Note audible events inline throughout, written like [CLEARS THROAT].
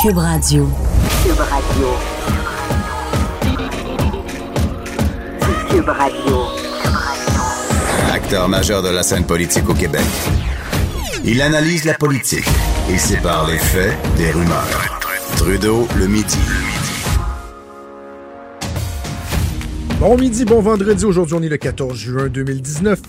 Cube Radio. Cube Radio. Cube Radio. Acteur majeur de la scène politique au Québec. Il analyse la politique et sépare les faits des rumeurs. Trudeau le midi. Bon midi, bon vendredi. Aujourd'hui, on est le 14 juin 2019.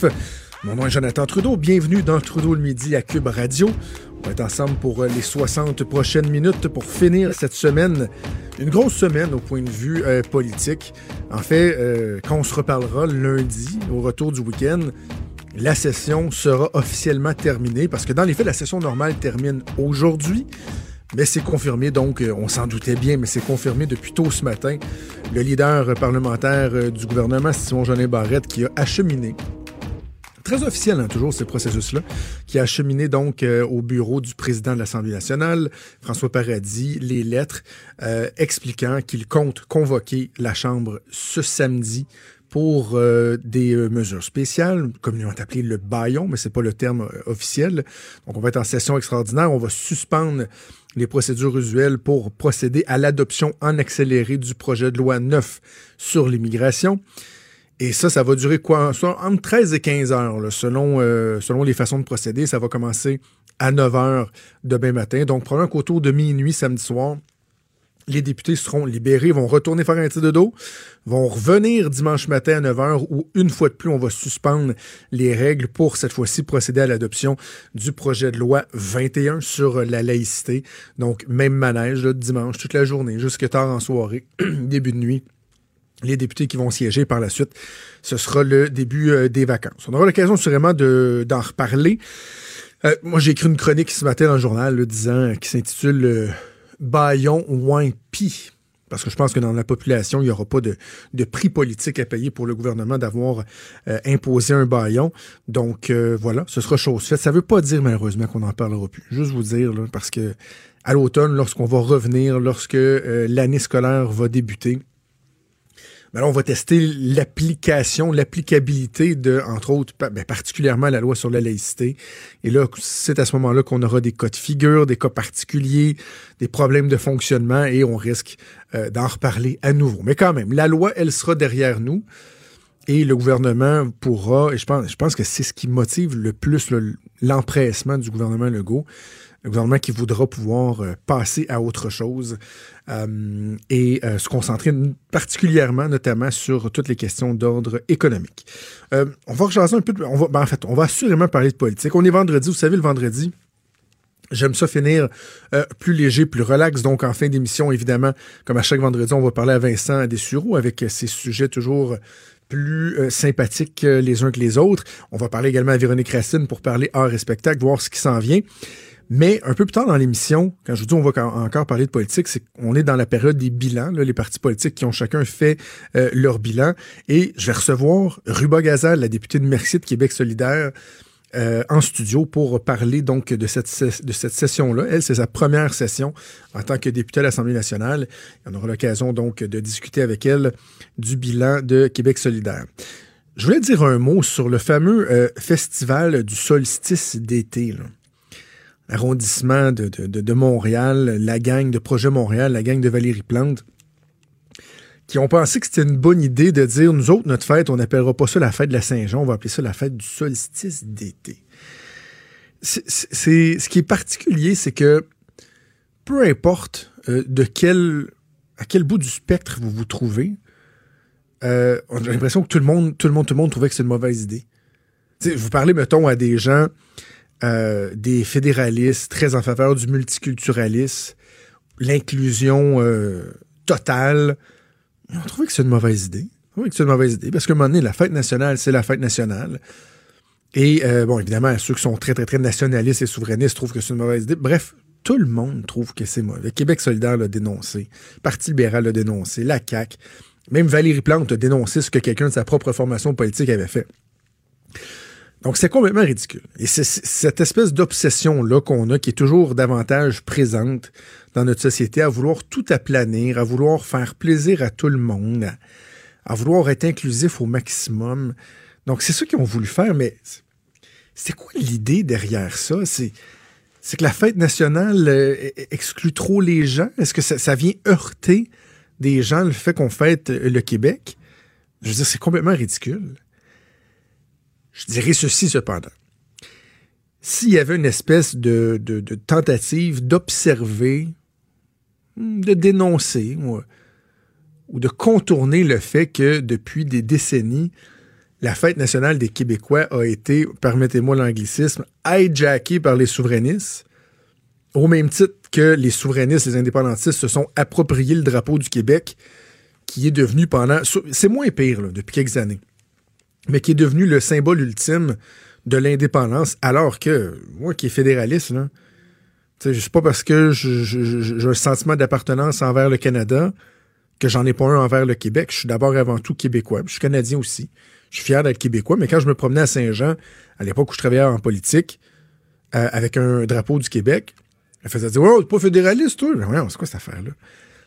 Mon nom est Jonathan Trudeau. Bienvenue dans Trudeau le midi à Cube Radio. On va être ensemble pour euh, les 60 prochaines minutes pour finir cette semaine. Une grosse semaine au point de vue euh, politique. En fait, euh, quand on se reparlera lundi, au retour du week-end, la session sera officiellement terminée parce que dans les faits, la session normale termine aujourd'hui. Mais c'est confirmé, donc on s'en doutait bien, mais c'est confirmé depuis tôt ce matin. Le leader parlementaire du gouvernement, Simon Jeanin Barrette, qui a acheminé très officiel, hein, toujours, ce processus-là, qui a acheminé donc euh, au bureau du président de l'Assemblée nationale, François Paradis, les lettres euh, expliquant qu'il compte convoquer la Chambre ce samedi pour euh, des mesures spéciales, communément appelées le baillon, mais c'est pas le terme officiel. Donc, on va être en session extraordinaire. On va suspendre les procédures usuelles pour procéder à l'adoption en accéléré du projet de loi 9 sur l'immigration. Et ça, ça va durer quoi? Entre 13 et 15 heures, selon, euh, selon les façons de procéder. Ça va commencer à 9 heures demain matin. Donc, probablement qu'autour de minuit samedi soir, les députés seront libérés, vont retourner faire un tir de dos, vont revenir dimanche matin à 9 heures où, une fois de plus, on va suspendre les règles pour cette fois-ci procéder à l'adoption du projet de loi 21 sur la laïcité. Donc, même manège, dimanche, toute la journée, jusque tard en soirée, [CLEARS THROAT] début de nuit les députés qui vont siéger par la suite. Ce sera le début euh, des vacances. On aura l'occasion sûrement d'en reparler. Euh, moi, j'ai écrit une chronique ce matin dans le journal le disant qui s'intitule euh, Bayon Wimpi. Parce que je pense que dans la population, il n'y aura pas de, prix politique à payer pour le gouvernement d'avoir imposé un baillon. Donc voilà, ce sera chose faite. Ça ne veut pas dire malheureusement qu'on n'en parlera plus. Juste vous dire, parce que à l'automne, lorsqu'on va revenir, lorsque l'année scolaire va débuter, mais là, on va tester l'application, l'applicabilité de, entre autres, ben, particulièrement la loi sur la laïcité. Et là, c'est à ce moment-là qu'on aura des cas de figure, des cas particuliers, des problèmes de fonctionnement et on risque euh, d'en reparler à nouveau. Mais quand même, la loi, elle sera derrière nous et le gouvernement pourra, et je pense, je pense que c'est ce qui motive le plus l'empressement du gouvernement Legault, le gouvernement qui voudra pouvoir euh, passer à autre chose euh, et euh, se concentrer particulièrement, notamment, sur toutes les questions d'ordre économique. on va rechanger un peu, on va, ben, en fait, on va assurément parler de politique. On est vendredi, vous savez, le vendredi, J'aime ça finir plus léger, plus relax. Donc, en fin d'émission, évidemment, comme à chaque vendredi, on va parler à Vincent Dessureau avec ses sujets toujours plus sympathiques les uns que les autres. On va parler également à Véronique Racine pour parler art et spectacle, voir ce qui s'en vient. Mais un peu plus tard dans l'émission, quand je vous dis on va encore parler de politique, c'est qu'on est dans la période des bilans, les partis politiques qui ont chacun fait euh, leur bilan. Et je vais recevoir Ruba Gazal, la députée de Mercier de Québec solidaire, euh, en studio pour parler donc de cette, de cette session-là. Elle, c'est sa première session en tant que députée à l'Assemblée nationale. On aura l'occasion donc de discuter avec elle du bilan de Québec solidaire. Je voulais dire un mot sur le fameux euh, festival du solstice d'été arrondissement de, Montréal, la gang de Projet Montréal, la gang de Valérie Plante, qui ont pensé que c'était une bonne idée de dire, nous autres, notre fête, on n'appellera pas ça la fête de la Saint-Jean, on va appeler ça la fête du solstice d'été. Ce qui est particulier, c'est que peu importe euh, de quel, à quel bout du spectre vous vous trouvez, euh, j'ai l'impression que tout le monde, tout le monde, tout le monde trouvait que c'est une mauvaise idée. vous parlez, mettons, à des gens euh, des fédéralistes très en faveur du multiculturalisme, l'inclusion euh, totale. On trouvait que c'est une mauvaise idée. On que c'est une mauvaise idée parce qu'à un moment donné, la fête nationale, c'est la fête nationale. Et euh, bon, évidemment, ceux qui sont très, très, très nationalistes et souverainistes trouvent que c'est une mauvaise idée. Bref, Tout le monde trouve que c'est mauvais. Québec solidaire l'a dénoncé. Parti libéral l'a dénoncé. La CAQ. Même Valérie Plante a dénoncé ce que quelqu'un de sa propre formation politique avait fait. Donc, c'est complètement ridicule. Et c'est cette espèce d'obsession-là qu'on a, qui est toujours davantage présente dans notre société, à vouloir tout aplanir, à vouloir faire plaisir à tout le monde, à, vouloir être inclusif au maximum. Donc, c'est ça qu'ils ont voulu faire, mais c'est quoi l'idée derrière ça? C'est que la fête nationale euh, exclut trop les gens? Est-ce que ça, vient heurter des gens le fait qu'on fête euh, le Québec? Je veux dire, c'est complètement ridicule. Je dirais ceci cependant. S'il y avait une espèce de, tentative d'observer, hmm, de dénoncer ou, ou de contourner le fait que depuis des décennies, la fête nationale des Québécois a été, permettez-moi l'anglicisme, hijackée par les souverainistes, au même titre que les souverainistes, les indépendantistes se sont appropriés le drapeau du Québec, qui est devenu pendant... C'est moins pire depuis quelques années, mais qui est devenu le symbole ultime de l'indépendance, alors que moi qui est fédéraliste, là, sais pas parce que j'ai un sentiment d'appartenance envers le Canada que j'en ai pas un envers le Québec. Je suis d'abord avant tout québécois. Je suis canadien aussi. Je suis fier d'être québécois, mais quand je me promenais à Saint-Jean, à l'époque où je travaillais en politique, euh, avec un drapeau du Québec, elle faisait dire Oh, t'es pas fédéraliste, toi? c'est quoi cette affaire-là?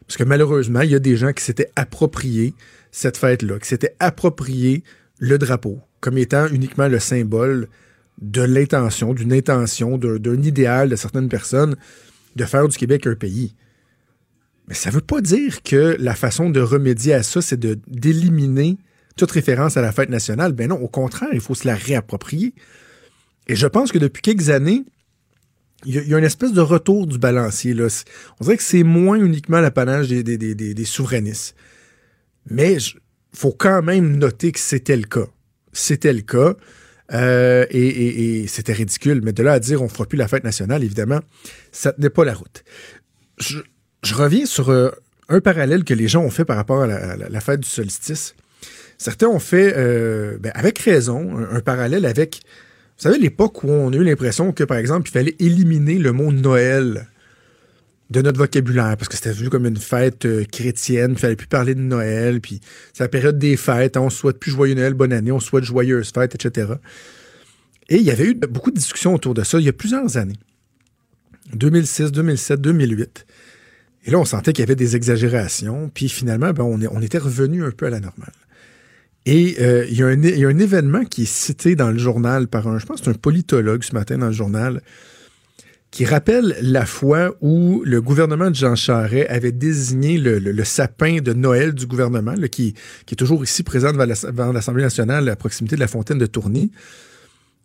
Parce que malheureusement, il y a des gens qui s'étaient appropriés cette fête-là, qui s'étaient appropriés le drapeau comme étant uniquement le symbole de l'intention, d'une intention, d'un idéal de certaines personnes de faire du Québec un pays. Mais ça ne veut pas dire que la façon de remédier à ça, c'est d'éliminer toute référence à la fête nationale. Ben non, au contraire, il faut se la réapproprier. Et je pense que depuis quelques années, il y, a une espèce de retour du balancier. Là. On dirait que c'est moins uniquement l'apanage des, des, souverainistes. Mais il faut quand même noter que c'était le cas. C'était le cas. Euh, et, c'était ridicule. Mais de là à dire on ne fera plus la fête nationale, évidemment, ça n'est pas la route. Je, reviens sur euh, un parallèle que les gens ont fait par rapport à la fête du solstice. Certains ont fait, euh, ben, avec raison, un, parallèle avec, vous savez, l'époque où on a eu l'impression que, par exemple, il fallait éliminer le mot Noël de notre vocabulaire, parce que c'était vu comme une fête euh, chrétienne, il fallait plus parler de Noël, puis c'est la période des fêtes, hein, on souhaite plus joyeux Noël, bonne année, on souhaite joyeuses fêtes, etc. Et il y avait eu beaucoup de discussions autour de ça il y a plusieurs années. 2006, 2007, 2008. Et là, on sentait qu'il y avait des exagérations, puis finalement, ben, on, on était revenu un peu à la normale. Et euh, il, y a un, événement qui est cité dans le journal par un, je pense, c'est un politologue ce matin dans le journal, qui rappelle la fois où le gouvernement de Jean Charest avait désigné le, sapin de Noël du gouvernement, qui, est toujours ici présent devant l'Assemblée nationale à proximité de la fontaine de Tourny,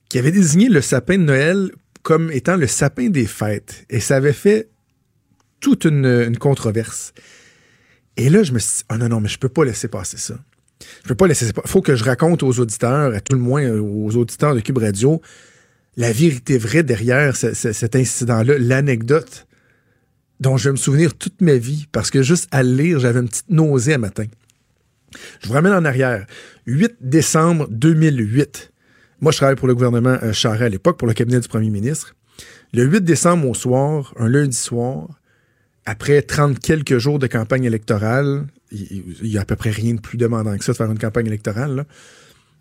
qui avait désigné le sapin de Noël comme étant le sapin des fêtes. Et ça avait fait toute une, controverse. Et là, je me suis dit, oh non, non, mais je peux pas laisser passer ça. Je peux pas laisser. Il faut que je raconte aux auditeurs, à tout le moins aux auditeurs de Cube Radio, la vérité vraie derrière cet incident-là, l'anecdote dont je vais me souvenir toute ma vie, parce que juste à le lire, j'avais une petite nausée à matin. Je vous ramène en arrière. 8 décembre 2008. Moi, je travaille pour le gouvernement euh, Charest à l'époque, pour le cabinet du premier ministre. Le 8 décembre au soir, un lundi soir, après 30 quelques jours de campagne électorale, il y a à peu près rien de plus demandant que ça de faire une campagne électorale.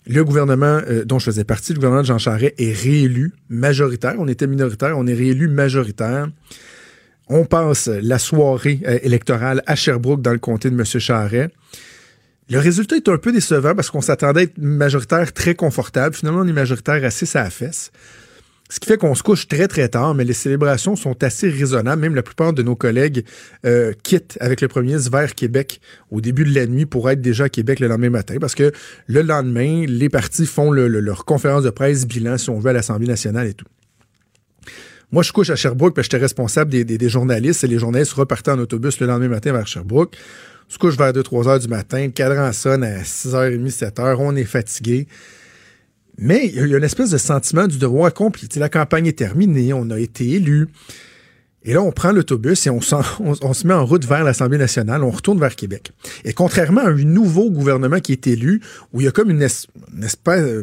Le gouvernement euh, dont je faisais partie, le gouvernement de Jean Charest, est réélu majoritaire. On était minoritaire, on est réélu majoritaire. On passe la soirée euh, électorale à Sherbrooke dans le comté de M. Charest. Le résultat est un peu décevant parce qu'on s'attendait à être majoritaire très confortable. Finalement, on est majoritaire assez à la fesse. Ce qui fait qu'on se couche très, très tard, mais les célébrations sont assez raisonnables. Même la plupart de nos collègues euh, quittent avec le premier vers Québec au début de la nuit pour être déjà à Québec le lendemain matin. Parce que le lendemain, les partis font leur conférence de presse bilan, si on veut, à l'Assemblée nationale et tout. Moi, je couche à Sherbrooke parce que j'étais responsable des, journalistes et les journalistes repartaient en autobus le lendemain matin vers Sherbrooke. Se couche vers 2-3 heures du matin, le cadran sonne à 6h30, 7h, on est fatigué. Mais il y a une espèce de sentiment du devoir accompli. la campagne est terminée, on a été élu. Et là, on prend l'autobus et [LAUGHS] on, se met en route vers l'Assemblée nationale, on retourne vers Québec. Et contrairement à un nouveau gouvernement qui est élu, où il y a comme une, espèce, euh,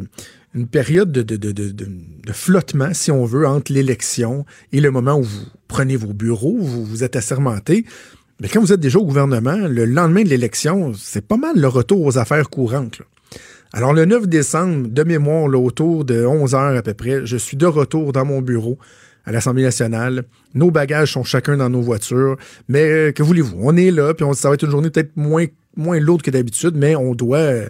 une période de, flottement, si on veut, entre l'élection et le moment où vous prenez vos bureaux, vous, vous êtes assermentés. Mais quand vous êtes déjà au gouvernement, le lendemain de l'élection, c'est pas mal le retour aux affaires courantes. Alors, le 9 décembre, de mémoire, là, autour de 11 heures à peu près, je suis de retour dans mon bureau à l'Assemblée nationale. Nos bagages sont chacun dans nos voitures. Mais euh, que voulez-vous? On est là, puis on, ça va être une journée peut-être moins, moins lourde que d'habitude, mais on doit, euh,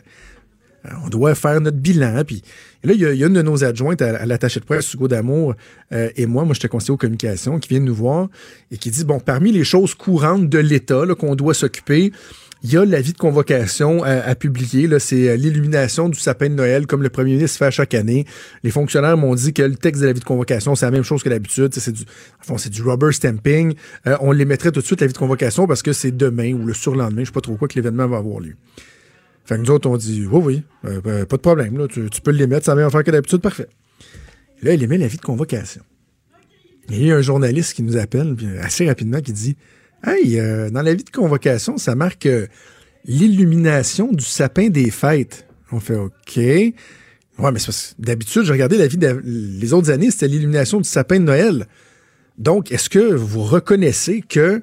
on doit faire notre bilan. Puis là, il y, a, une de nos adjointes à, à l'attaché de presse, Hugo Damour, euh, et moi, moi, j'étais conseiller aux communications, qui vient de nous voir et qui dit, bon, parmi les choses courantes de l'État qu'on doit s'occuper, il y a l'avis de convocation à, à publier. C'est euh, l'illumination du sapin de Noël, comme le premier ministre fait chaque année. Les fonctionnaires m'ont dit que le texte de l'avis de convocation, c'est la même chose que d'habitude. C'est du, en fond, c'est du rubber stamping. Euh, on les mettrait tout de suite l'avis de convocation parce que c'est demain ou le surlendemain, je sais pas trop quoi, que l'événement va avoir lieu. Fait que nous autres, on dit, oui, oui, euh, pas de problème, tu, peux les mettre, ça va bien faire que d'habitude, parfait. Là, il émet l'avis de convocation. Il y a un journaliste qui nous appelle, assez rapidement, qui dit, Hey, euh, dans l'avis de convocation, ça marque euh, l'illumination du sapin des fêtes. On fait OK. Ouais, mais d'habitude, j'ai regardé l'avis de les autres années, c'était l'illumination du sapin de Noël. Donc, est-ce que vous reconnaissez que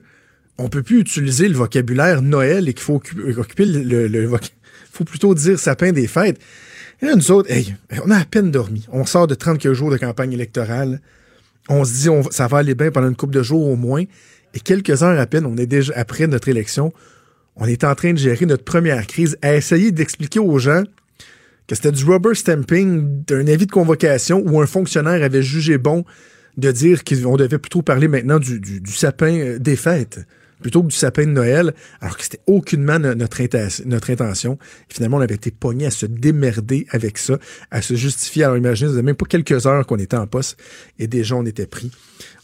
on peut plus utiliser le vocabulaire Noël et qu'il faut occu- occuper le, le, le voc- faut plutôt dire sapin des fêtes? Et là, nous autres, hey, on a à peine dormi. On sort de 30 quelques jours de campagne électorale. On se dit, ça va aller bien pendant une couple de jours au moins. Et quelques heures à peine, on est déjà après notre élection, on est en train de gérer notre première crise, à essayer d'expliquer aux gens que c'était du rubber stamping d'un avis de convocation où un fonctionnaire avait jugé bon de dire qu'on devait plutôt parler maintenant du, du- sapin euh, des fêtes plutôt que du sapin de Noël, alors que c'était aucunement no- notre, notre intention. Finalement, on avait été pogné à se démerder avec ça, à se justifier. Alors imaginez, ça faisait même pas quelques heures qu'on était en poste et déjà on était pris.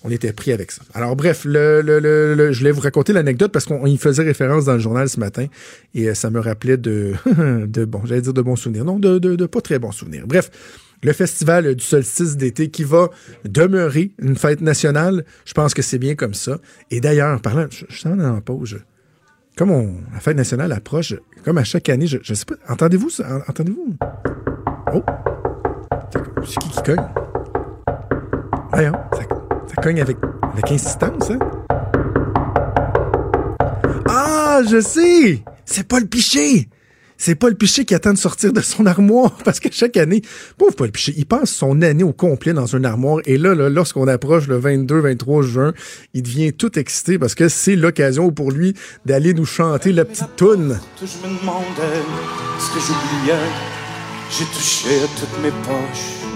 On était pris avec ça. Alors bref, le, le- le- je voulais vous raconter l'anecdote parce qu'on y faisait référence dans le journal ce matin et euh, ça me rappelait de, [LAUGHS] de bon, j'allais dire de bons souvenirs. Non, de, de pas très bons souvenirs. Bref, le festival du solstice d'été qui va demeurer une fête nationale, je pense que c'est bien comme ça. Et d'ailleurs, parlant, je, je en pause, comme on, la fête nationale approche, comme à chaque année, je, je sais pas, entendez-vous ça? En- Entendez-vous? Oh! C'est qui qui cogne? Voyons, ça, ça cogne avec, avec insistance, hein? Ah, je sais! C'est pas le piché! C'est Paul Piché qui attend de sortir de son armoire [LAUGHS] parce que chaque année, pauvre Paul Piché, il passe son année au complet dans une armoire et là, là, lorsqu'on approche le 22-23 juin, il devient tout excité parce que c'est l'occasion pour lui d'aller nous chanter la petite toune. Je me demandais ce que j'oubliais. J'ai touché à toutes mes poches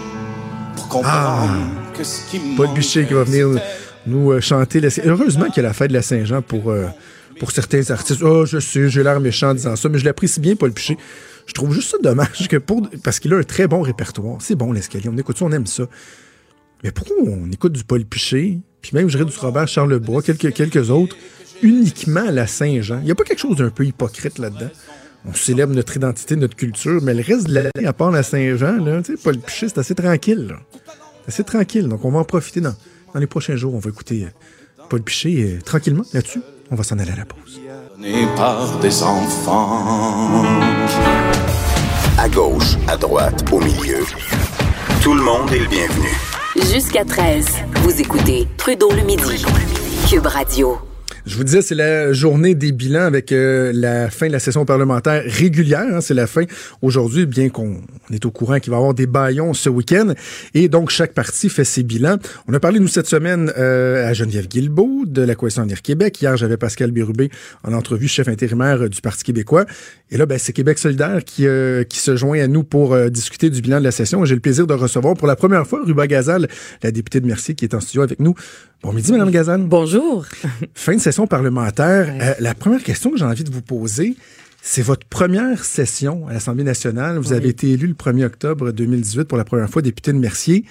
pour comprendre que ce qui Paul Piché qui va venir nous euh, chanter. La... Heureusement qu'il y a la fête de la Saint-Jean pour, euh, pour certains artistes. Oh, je sais, j'ai l'air méchant en disant ça, mais je l'apprécie bien, Paul Piché. Je trouve juste ça dommage que pour parce qu'il a un très bon répertoire. C'est bon l'escalier, on écoute ça, on aime ça. Mais pourquoi on écoute du Paul Piché, puis même je dirais du Robert Charlebois, quelques, quelques autres, uniquement à la Saint-Jean? Il n'y a pas quelque chose d'un peu hypocrite là-dedans? On célèbre notre identité, notre culture, mais le reste de l'année, à part la Saint-Jean, là, Paul Piché, c'est assez tranquille. C'est assez tranquille. Donc, on va en profiter dans, dans les prochains jours. On va écouter euh, Paul Piché euh, tranquillement là-dessus. On va s'en aller à la pause. Par des enfants. À gauche, à droite, au milieu. Tout le monde est le bienvenu. Jusqu'à 13, vous écoutez Trudeau le midi. Cube Radio. Je vous disais, c'est la journée des bilans avec euh, la fin de la session parlementaire régulière. hein, c'est la fin aujourd'hui, bien qu'on on est au courant qu'il va y avoir des baillons ce week-end. Et donc, chaque parti fait ses bilans. On a parlé, nous, cette semaine euh, à Geneviève Guilbeault de la Coalition Avenir Québec. Hier, j'avais Pascal Bérubé en entrevue, chef intérimaire du Parti québécois. Et là, ben, c'est Québec solidaire qui, euh, qui se joint à nous pour discuter du bilan de la session. J'ai le plaisir de recevoir pour la première fois Ruba Gazal, la députée de Mercier, qui est en studio avec nous. Bon midi, Madame Gazal. Bonjour. Fin de session parlementaire. Euh, la première question que j'ai envie de vous poser, c'est votre première session à l'Assemblée nationale. Vous avez été élu le 1er octobre 2018 pour la première fois député de Mercier.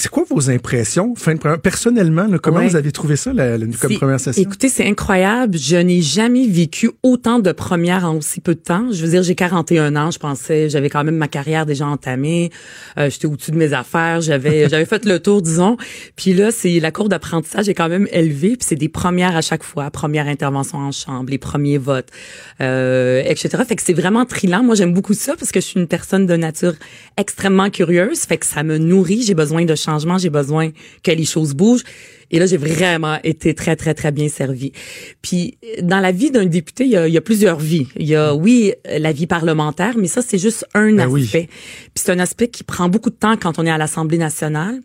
C'est quoi vos impressions? Fin de première... Personnellement, là, comment Ouais. vous avez trouvé ça la- la- comme première session? Écoutez, c'est incroyable. Je n'ai jamais vécu autant de premières en aussi peu de temps. Je veux dire, j'ai 41 ans. Je pensais, j'avais quand même ma carrière déjà entamée. Euh, J'étais au-dessus de mes affaires. J'avais, [LAUGHS] j'avais fait le tour, disons. Puis là, c'est la courbe d'apprentissage est quand même élevée. Puis c'est des premières à chaque fois. Première intervention en chambre, les premiers votes, euh, etc. Fait que c'est vraiment trilant. Moi, j'aime beaucoup ça parce que je suis une personne de nature extrêmement curieuse. Fait que ça me nourrit. J'ai besoin de J'ai besoin que les choses bougent. Et là, j'ai vraiment été très, très, très bien servie. Puis, dans la vie d'un député, il y, a, il y a plusieurs vies. Il y a, oui, la vie parlementaire, mais ça, c'est juste un Ben oui. aspect. Puis c'est un aspect qui prend beaucoup de temps quand on est à l'Assemblée nationale.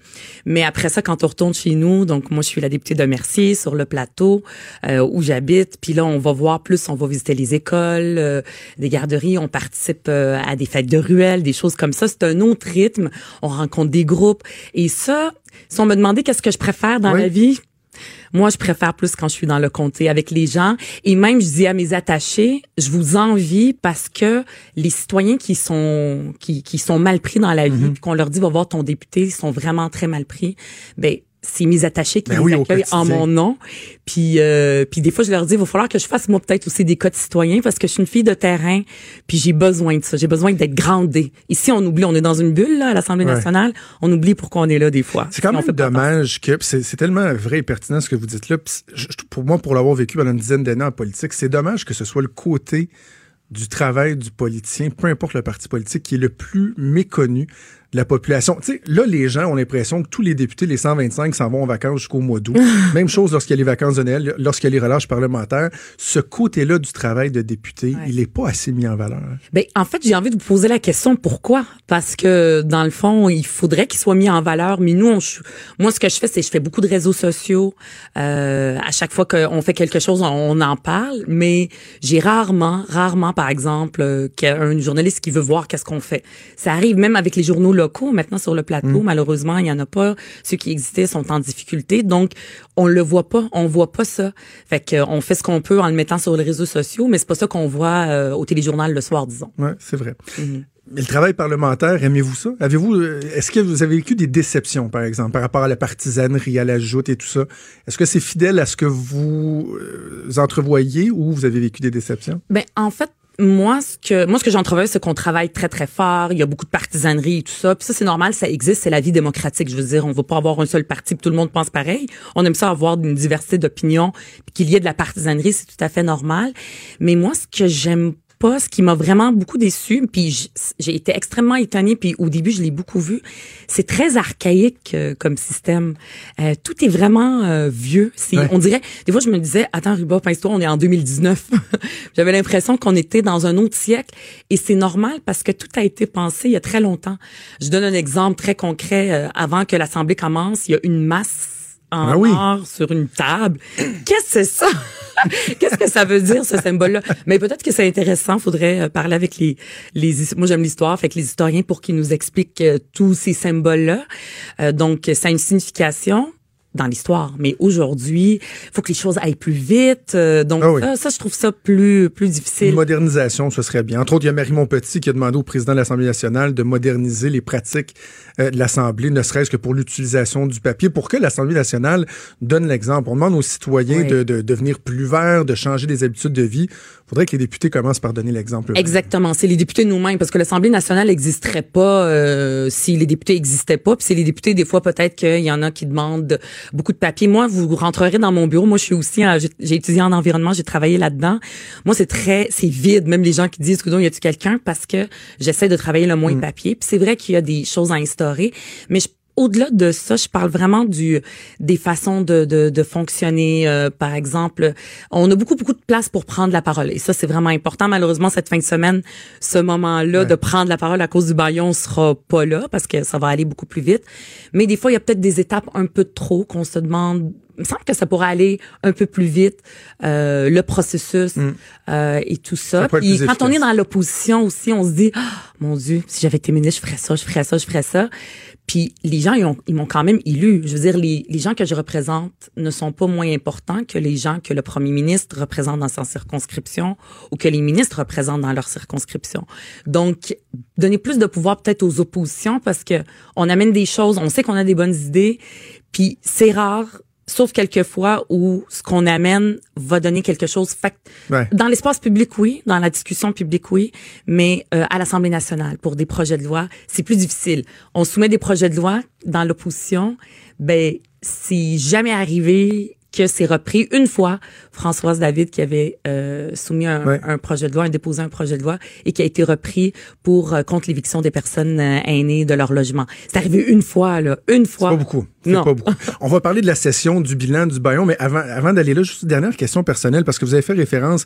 Mais après ça, quand on retourne chez nous, donc moi, je suis la députée de Mercier sur le plateau euh, où j'habite. Puis là, on va voir plus, on va visiter les écoles, euh, des garderies, on participe euh, à des fêtes de ruelles, des choses comme ça. C'est un autre rythme. On rencontre des groupes. Et ça, si on me demandait qu'est-ce que je préfère dans Oui. la vie, moi, je préfère plus quand je suis dans le comté avec les gens. Et même, je dis à mes attachés, je vous envie parce que les citoyens qui sont qui, qui sont mal pris dans la Mhm. vie, puis qu'on leur dit va voir ton député, ils sont vraiment très mal pris. Ben c'est mes attachés qui Ben les oui, au accueillent en mon nom. Puis euh, puis des fois je leur dis il va falloir que je fasse moi peut-être aussi des de citoyens parce que je suis une fille de terrain, puis j'ai besoin de ça, j'ai besoin d'être grandée. Ici on oublie, on est dans une bulle là à l'Assemblée Ouais. nationale, on oublie pourquoi on est là des fois. C'est quand même dommage que c'est tellement vrai et pertinent ce que vous dites là. je- pour moi, pour l'avoir vécu pendant une dizaine d'années en politique, c'est dommage que ce soit le côté du travail du politicien, peu importe le parti politique, qui est le plus méconnu la population. Tu sais, là, les gens ont l'impression que tous les députés, les 125, s'en vont en vacances jusqu'au mois d'août. [LAUGHS] Même chose lorsqu'il y a les vacances de Noël, lorsqu'il y a les relâches parlementaires. Ce côté-là du travail de député, Ouais. il est pas assez mis en valeur. Ben, en fait, j'ai envie de vous poser la question pourquoi? Parce que dans le fond, il faudrait qu'il soit mis en valeur. Mais nous, on, moi, ce que je fais, c'est je fais beaucoup de réseaux sociaux. Euh, à chaque fois qu'on fait quelque chose, on, on en parle. Mais j'ai rarement, rarement, par exemple, euh, qu'un journaliste qui veut voir qu'est-ce qu'on fait. Ça arrive même avec les journaux locaux. Maintenant, sur le plateau, malheureusement, il y en a pas. Ceux qui existaient sont en difficulté. Donc, on le voit pas. On voit pas ça. Fait que euh, on fait ce qu'on peut en le mettant sur les réseaux sociaux, mais c'est pas ça qu'on voit euh, au téléjournal le soir, disons. Ouais, c'est vrai. Mhm. Mais le travail parlementaire, aimez-vous ça? Avez-vous, euh, est-ce que vous avez vécu des déceptions, par exemple, par rapport à la partisanerie, à la joute et tout ça? Est-ce que c'est fidèle à ce que vous entrevoyez ou vous avez vécu des déceptions? Ben en fait moi ce que moi ce que j'entrevois c'est qu'on travaille très très fort, il y a beaucoup de partisanerie et tout ça. Puis ça c'est normal, ça existe, c'est la vie démocratique, je veux dire, on veut pas avoir un seul parti, puis tout le monde pense pareil. On aime ça avoir une diversité d'opinions, qu'il y ait de la partisanerie, c'est tout à fait normal. Mais moi ce que j'aime pas, ce qui m'a vraiment beaucoup déçu, puis j'ai été extrêmement étonnée, puis au début je l'ai beaucoup vu, c'est très archaïque euh, comme système. Euh, tout est vraiment euh, vieux. C'est, Ouais. on dirait, des fois je me disais, attends Ruba, pince-toi, on est en 2019. [LAUGHS] J'avais l'impression qu'on était dans un autre siècle, et c'est normal parce que tout a été pensé il y a très longtemps. Je donne un exemple très concret. avant que l'assemblée commence, il y a une masse en Ah oui. or sur une table. [CLEARS THROAT] Qu'est-ce que c'est ça? [LAUGHS] Qu'est-ce que ça veut dire, ce symbole-là? Mais peut-être que c'est intéressant. Faudrait euh, parler avec les, les, moi j'aime l'histoire, fait que les historiens pour qu'ils nous expliquent euh, tous ces symboles-là. Euh, donc, ça a une signification dans l'histoire. Mais aujourd'hui, faut que les choses aillent plus vite. euh, donc, Ah oui. ça, ça, je trouve ça plus, plus Une difficile. modernisation, ce serait bien. Entre autres, il y a Marie Montpetit qui a demandé au président de l'Assemblée nationale de moderniser les pratiques euh, de l'Assemblée, ne serait-ce que pour l'utilisation du papier, pour que l'Assemblée nationale donne l'exemple. On demande aux citoyens Oui. de, de devenir plus verts, de changer des habitudes de vie. Il faudrait que les députés commencent par donner l'exemple. Exactement, c'est les députés nous-mêmes parce que l'Assemblée nationale n'existerait pas euh, si les députés existaient pas. Puis c'est les députés des fois peut-être qu'il y en a qui demandent beaucoup de papier. Moi, vous rentrerez dans mon bureau. Moi, je suis aussi, euh, j'ai étudié en environnement, j'ai travaillé là-dedans. Moi, c'est très, c'est vide. Même les gens qui disent, coudonc, y a-tu quelqu'un? Parce que j'essaie de travailler le moins de papier. Puis c'est vrai qu'il y a des choses à instaurer, mais je au-delà de ça, je parle vraiment du des façons de, de, de fonctionner. Euh, par exemple, on a beaucoup beaucoup de place pour prendre la parole et ça c'est vraiment important. Malheureusement cette fin de semaine, ce moment-là de prendre la parole à cause du baillon sera pas là parce que ça va aller beaucoup plus vite. Mais des fois il y a peut-être des étapes un peu trop qu'on se demande. Il me semble que ça pourrait aller un peu plus vite, euh, le processus euh, et tout ça. Ça Puis quand on est dans l'opposition aussi, on se dit, Ah, mon Dieu, si j'avais été ministre, je ferais ça, je ferais ça, je ferais ça. Puis les gens, ils, ils m'ont quand même élu. Je veux dire, les, les gens que je représente ne sont pas moins importants que les gens que le premier ministre représente dans sa circonscription ou que les ministres représentent dans leur circonscription. Donc, donner plus de pouvoir peut-être aux oppositions parce que on amène des choses, on sait qu'on a des bonnes idées, puis c'est rare sauf quelques fois où ce qu'on amène va donner quelque chose. Fait que Ouais. dans l'espace public, oui, dans la discussion publique, oui, mais euh, à l'Assemblée nationale, pour des projets de loi, c'est plus difficile. On soumet des projets de loi dans l'opposition, ben c'est jamais arrivé que c'est repris une fois Françoise David qui avait euh, soumis un, Ouais. un projet de loi, un déposé un projet de loi et qui a été repris pour euh, contre l'éviction des personnes euh, aînées de leur logement. C'est arrivé une fois là, une fois. pas beaucoup. C'est Non. pas beaucoup. [LAUGHS] On va parler de la session, du bilan, du baillon, mais avant, avant d'aller là, juste une dernière question personnelle, parce que vous avez fait référence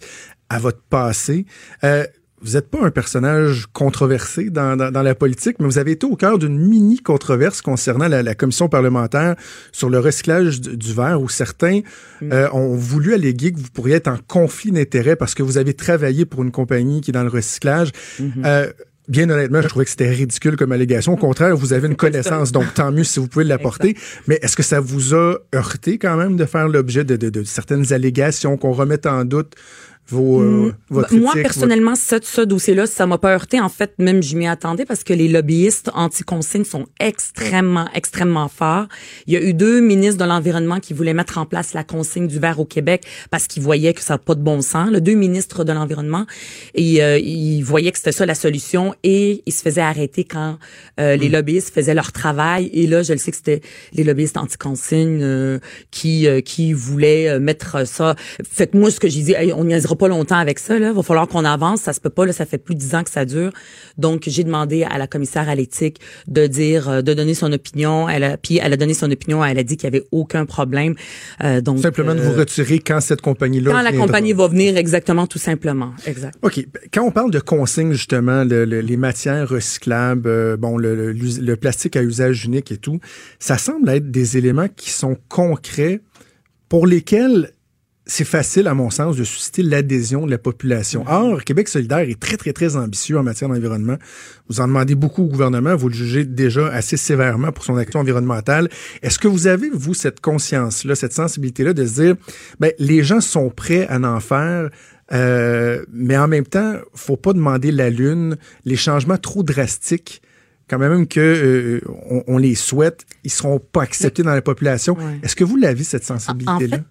à votre passé. Euh, vous n'êtes pas un personnage controversé dans, dans, dans la politique, mais vous avez été au cœur d'une mini-controverse concernant la, la commission parlementaire sur le recyclage du, du verre, où certains euh, ont voulu alléguer que vous pourriez être en conflit d'intérêts parce que vous avez travaillé pour une compagnie qui est dans le recyclage. Euh, Bien honnêtement, je trouvais que c'était ridicule comme allégation. Au contraire, vous avez une connaissance, donc tant mieux si vous pouvez l'apporter. Mais est-ce que ça vous a heurté quand même de faire l'objet de, de- de certaines allégations, qu'on remette en doute vos, euh, votre Moi, personnellement, ce, ce dossier-là, ça m'a pas heurté. En fait, même je m'y attendais parce que les lobbyistes anti-consignes sont extrêmement, extrêmement forts. Il y a eu deux ministres de l'Environnement qui voulaient mettre en place la consigne du verre au Québec parce qu'ils voyaient que ça n'a pas de bon sens. Le deux ministres de l'Environnement, et euh, ils voyaient que c'était ça la solution et ils se faisaient arrêter quand euh, Mm. les lobbyistes faisaient leur travail. Et là, je le sais que c'était les lobbyistes anti-consignes euh, qui euh, qui voulaient mettre ça. Fait que moi, ce que j'ai dit, Hey, on n'y pas longtemps avec ça. Là, va falloir qu'on avance. Ça se peut pas. Là, ça fait plus de dix ans que ça dure. Donc, j'ai demandé à la commissaire à l'éthique de dire, euh, de donner son opinion. Elle a, puis elle a donné son opinion. Elle a dit qu'il y avait aucun problème. Euh, donc Simplement de euh, vous retirer quand cette compagnie-là quand la viendra. compagnie va venir, exactement, tout simplement, exact. OK. Quand on parle de consignes, justement, le- le- les matières recyclables, euh, bon, le plastique à usage unique et tout, ça semble être des éléments qui sont concrets pour lesquels c'est facile, à mon sens, de susciter l'adhésion de la population. Or, Québec solidaire est très, très, très ambitieux en matière d'environnement. Vous en demandez beaucoup au gouvernement. Vous le jugez déjà assez sévèrement pour son action environnementale. Est-ce que vous avez, vous, cette conscience-là, cette sensibilité-là de se dire, ben, les gens sont prêts à en faire, euh, mais en même temps, faut pas demander la lune. Les changements trop drastiques, quand même que euh, on, on les souhaite, ils seront pas acceptés dans la population. Ouais. Est-ce que vous l'avez cette En sensibilité-là? fait,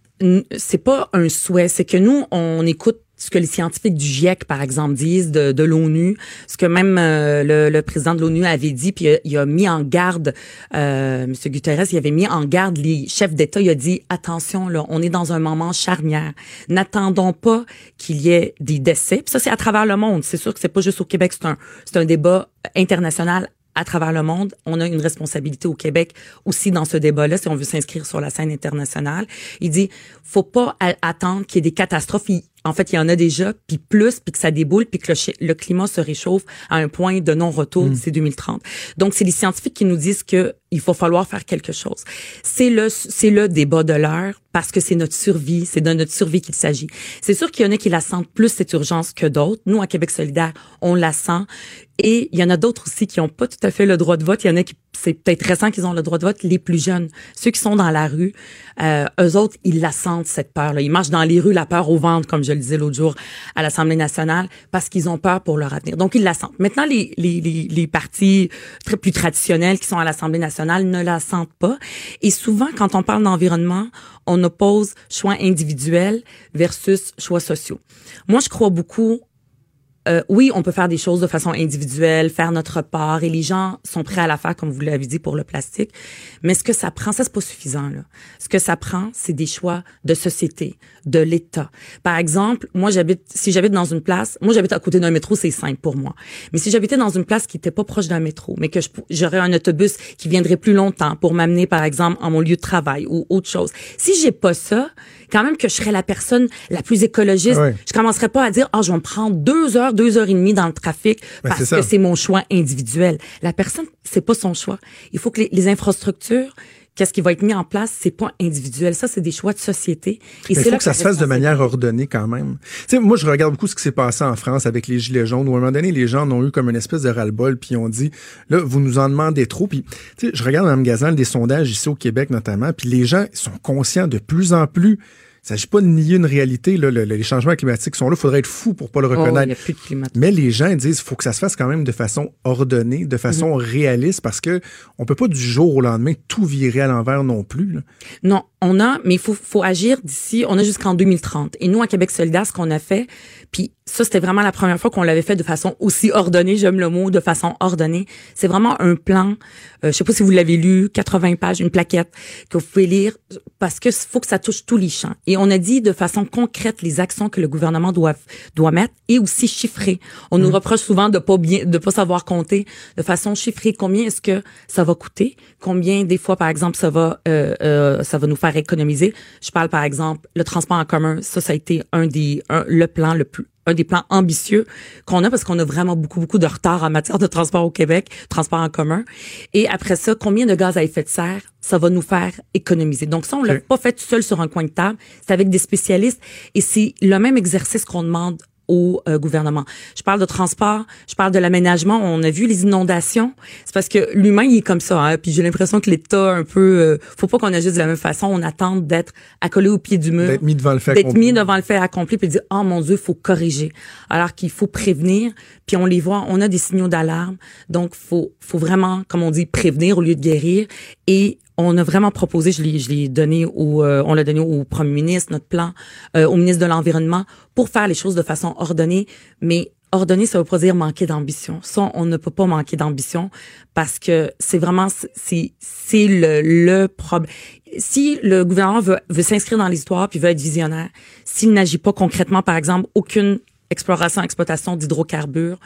c'est pas un souhait, c'est que nous, on écoute ce que les scientifiques du GIEC, par exemple, disent de, de l'ONU, ce que même euh, le, le président de l'ONU avait dit, puis il a, il a mis en garde, euh, M. Guterres, il avait mis en garde les chefs d'État, il a dit, attention, là, on est dans un moment charnière. N'attendons pas qu'il y ait des décès. Ça, c'est à travers le monde. C'est sûr que c'est pas juste au Québec, c'est un, c'est un débat international à travers le monde. On a une responsabilité au Québec aussi dans ce débat-là, si on veut s'inscrire sur la scène internationale. Il dit, faut pas attendre qu'il y ait des catastrophes. Il- en fait, il y en a déjà, puis plus, puis que ça déboule, puis que le, climat se réchauffe à un point de non-retour d'ici 2030. Donc, c'est les scientifiques qui nous disent que il faut falloir faire quelque chose. C'est le, c'est le débat de l'heure parce que c'est notre survie, c'est de notre survie qu'il s'agit. C'est sûr qu'il y en a qui la sentent plus cette urgence que d'autres. Nous, à Québec solidaire, on la sent. Et il y en a d'autres aussi qui n'ont pas tout à fait le droit de vote. Il y en a qui, c'est peut-être récent qu'ils ont le droit de vote, les plus jeunes. Ceux qui sont dans la rue, euh, eux autres, ils la sentent, cette peur-là. Ils marchent dans les rues, la peur au ventre, comme je le disais l'autre jour à l'Assemblée nationale, parce qu'ils ont peur pour leur avenir. Donc, ils la sentent. Maintenant, les, les, les, les partis très plus traditionnels qui sont à l'Assemblée nationale ne la sentent pas. Et souvent, quand on parle d'environnement, on oppose choix individuels versus choix sociaux. Moi, je crois beaucoup euh, oui, on peut faire des choses de façon individuelle, faire notre part, et les gens sont prêts à la faire, comme vous l'avez dit, pour le plastique. Mais ce que ça prend, ça, c'est pas suffisant, là. Ce que ça prend, c'est des choix de société, de l'État. Par exemple, moi, j'habite, si j'habite dans une place, moi, j'habite à côté d'un métro, c'est simple pour moi. Mais si j'habitais dans une place qui était pas proche d'un métro, mais que j'aurais un autobus qui viendrait plus longtemps pour m'amener, par exemple, à mon lieu de travail ou autre chose. Si j'ai pas ça, quand même que je serais la personne la plus écologiste, je commencerai pas à dire, ah, je vais me prendre deux heures, deux heures et demie dans le trafic Ben, parce que c'est mon choix individuel. La personne, c'est pas son choix. Il faut que les, les infrastructures, qu'est-ce qui va être mis en place, c'est pas individuel. Ça, c'est des choix de société. Et il faut là que ça se fasse de manière ordonnée quand même. Tu sais, moi, je regarde beaucoup ce qui s'est passé en France avec les Gilets jaunes, où à un moment donné, les gens en ont eu comme une espèce de ras-le-bol, puis ils ont dit, là, vous nous en demandez trop. Puis, tu sais, je regarde dans le gazelle des sondages ici au Québec notamment, puis les gens sont conscients de plus en plus. Il s'agit pas de nier une réalité. Là, le- les changements climatiques sont là. Il faudrait être fou pour pas le Oh, il reconnaître. a plus de. Mais les gens disent qu'il faut que ça se fasse quand même de façon ordonnée, de façon Mhm. réaliste, parce que on peut pas du jour au lendemain tout virer à l'envers non plus. là. Non, on a, mais il faut, faut agir d'ici, on a jusqu'en 2030. Et nous, à Québec solidaire, ce qu'on a fait, puis ça, c'était vraiment la première fois qu'on l'avait fait de façon aussi ordonnée, j'aime le mot, de façon ordonnée. C'est vraiment un plan, euh, je sais pas si vous l'avez lu, 80 pages, une plaquette que vous pouvez lire, parce que faut que ça touche tous les champs. Et on a dit de façon concrète les actions que le gouvernement doit, doit mettre et aussi chiffrer. On nous reproche souvent de pas bien, de pas savoir compter de façon chiffrée combien est-ce que ça va coûter, combien des fois, par exemple, ça va, euh, euh, ça va nous faire économiser? Je parle, par exemple, le transport en commun. Ça, ça a été un des, un- le plan le plus un des plans ambitieux qu'on a parce qu'on a vraiment beaucoup, beaucoup de retard en matière de transport au Québec, transport en commun. Et après ça, combien de gaz à effet de serre ça va nous faire économiser? Donc ça, on l'a pas fait tout seul sur un coin de table. C'est avec des spécialistes et c'est le même exercice qu'on demande au euh, gouvernement. Je parle de transport, je parle de l'aménagement. On a vu les inondations. C'est parce que l'humain, il est comme ça. Hein? Puis j'ai l'impression que l'État, un peu, euh, faut pas qu'on agisse de la même façon. On attend d'être accolé au pied du mur D'être mis devant le fait d'être accompli. mis devant le fait accompli puis dire oh mon dieu faut corriger alors qu'il faut prévenir puis on les voit on a des signaux d'alarme donc faut faut vraiment comme on dit prévenir au lieu de guérir et on a vraiment proposé, je l'ai, donné au, euh, on l'a donné au premier ministre, notre plan, euh, au ministre de l'environnement, pour faire les choses de façon ordonnée. Mais ordonnée, ça veut pas dire manquer d'ambition. Ça, on ne peut pas manquer d'ambition parce que c'est vraiment, c'est, le problème. Si le gouvernement veut, veut s'inscrire dans l'histoire puis veut être visionnaire, s'il n'agit pas concrètement, par exemple, aucune exploration, exploitation d'hydrocarbures,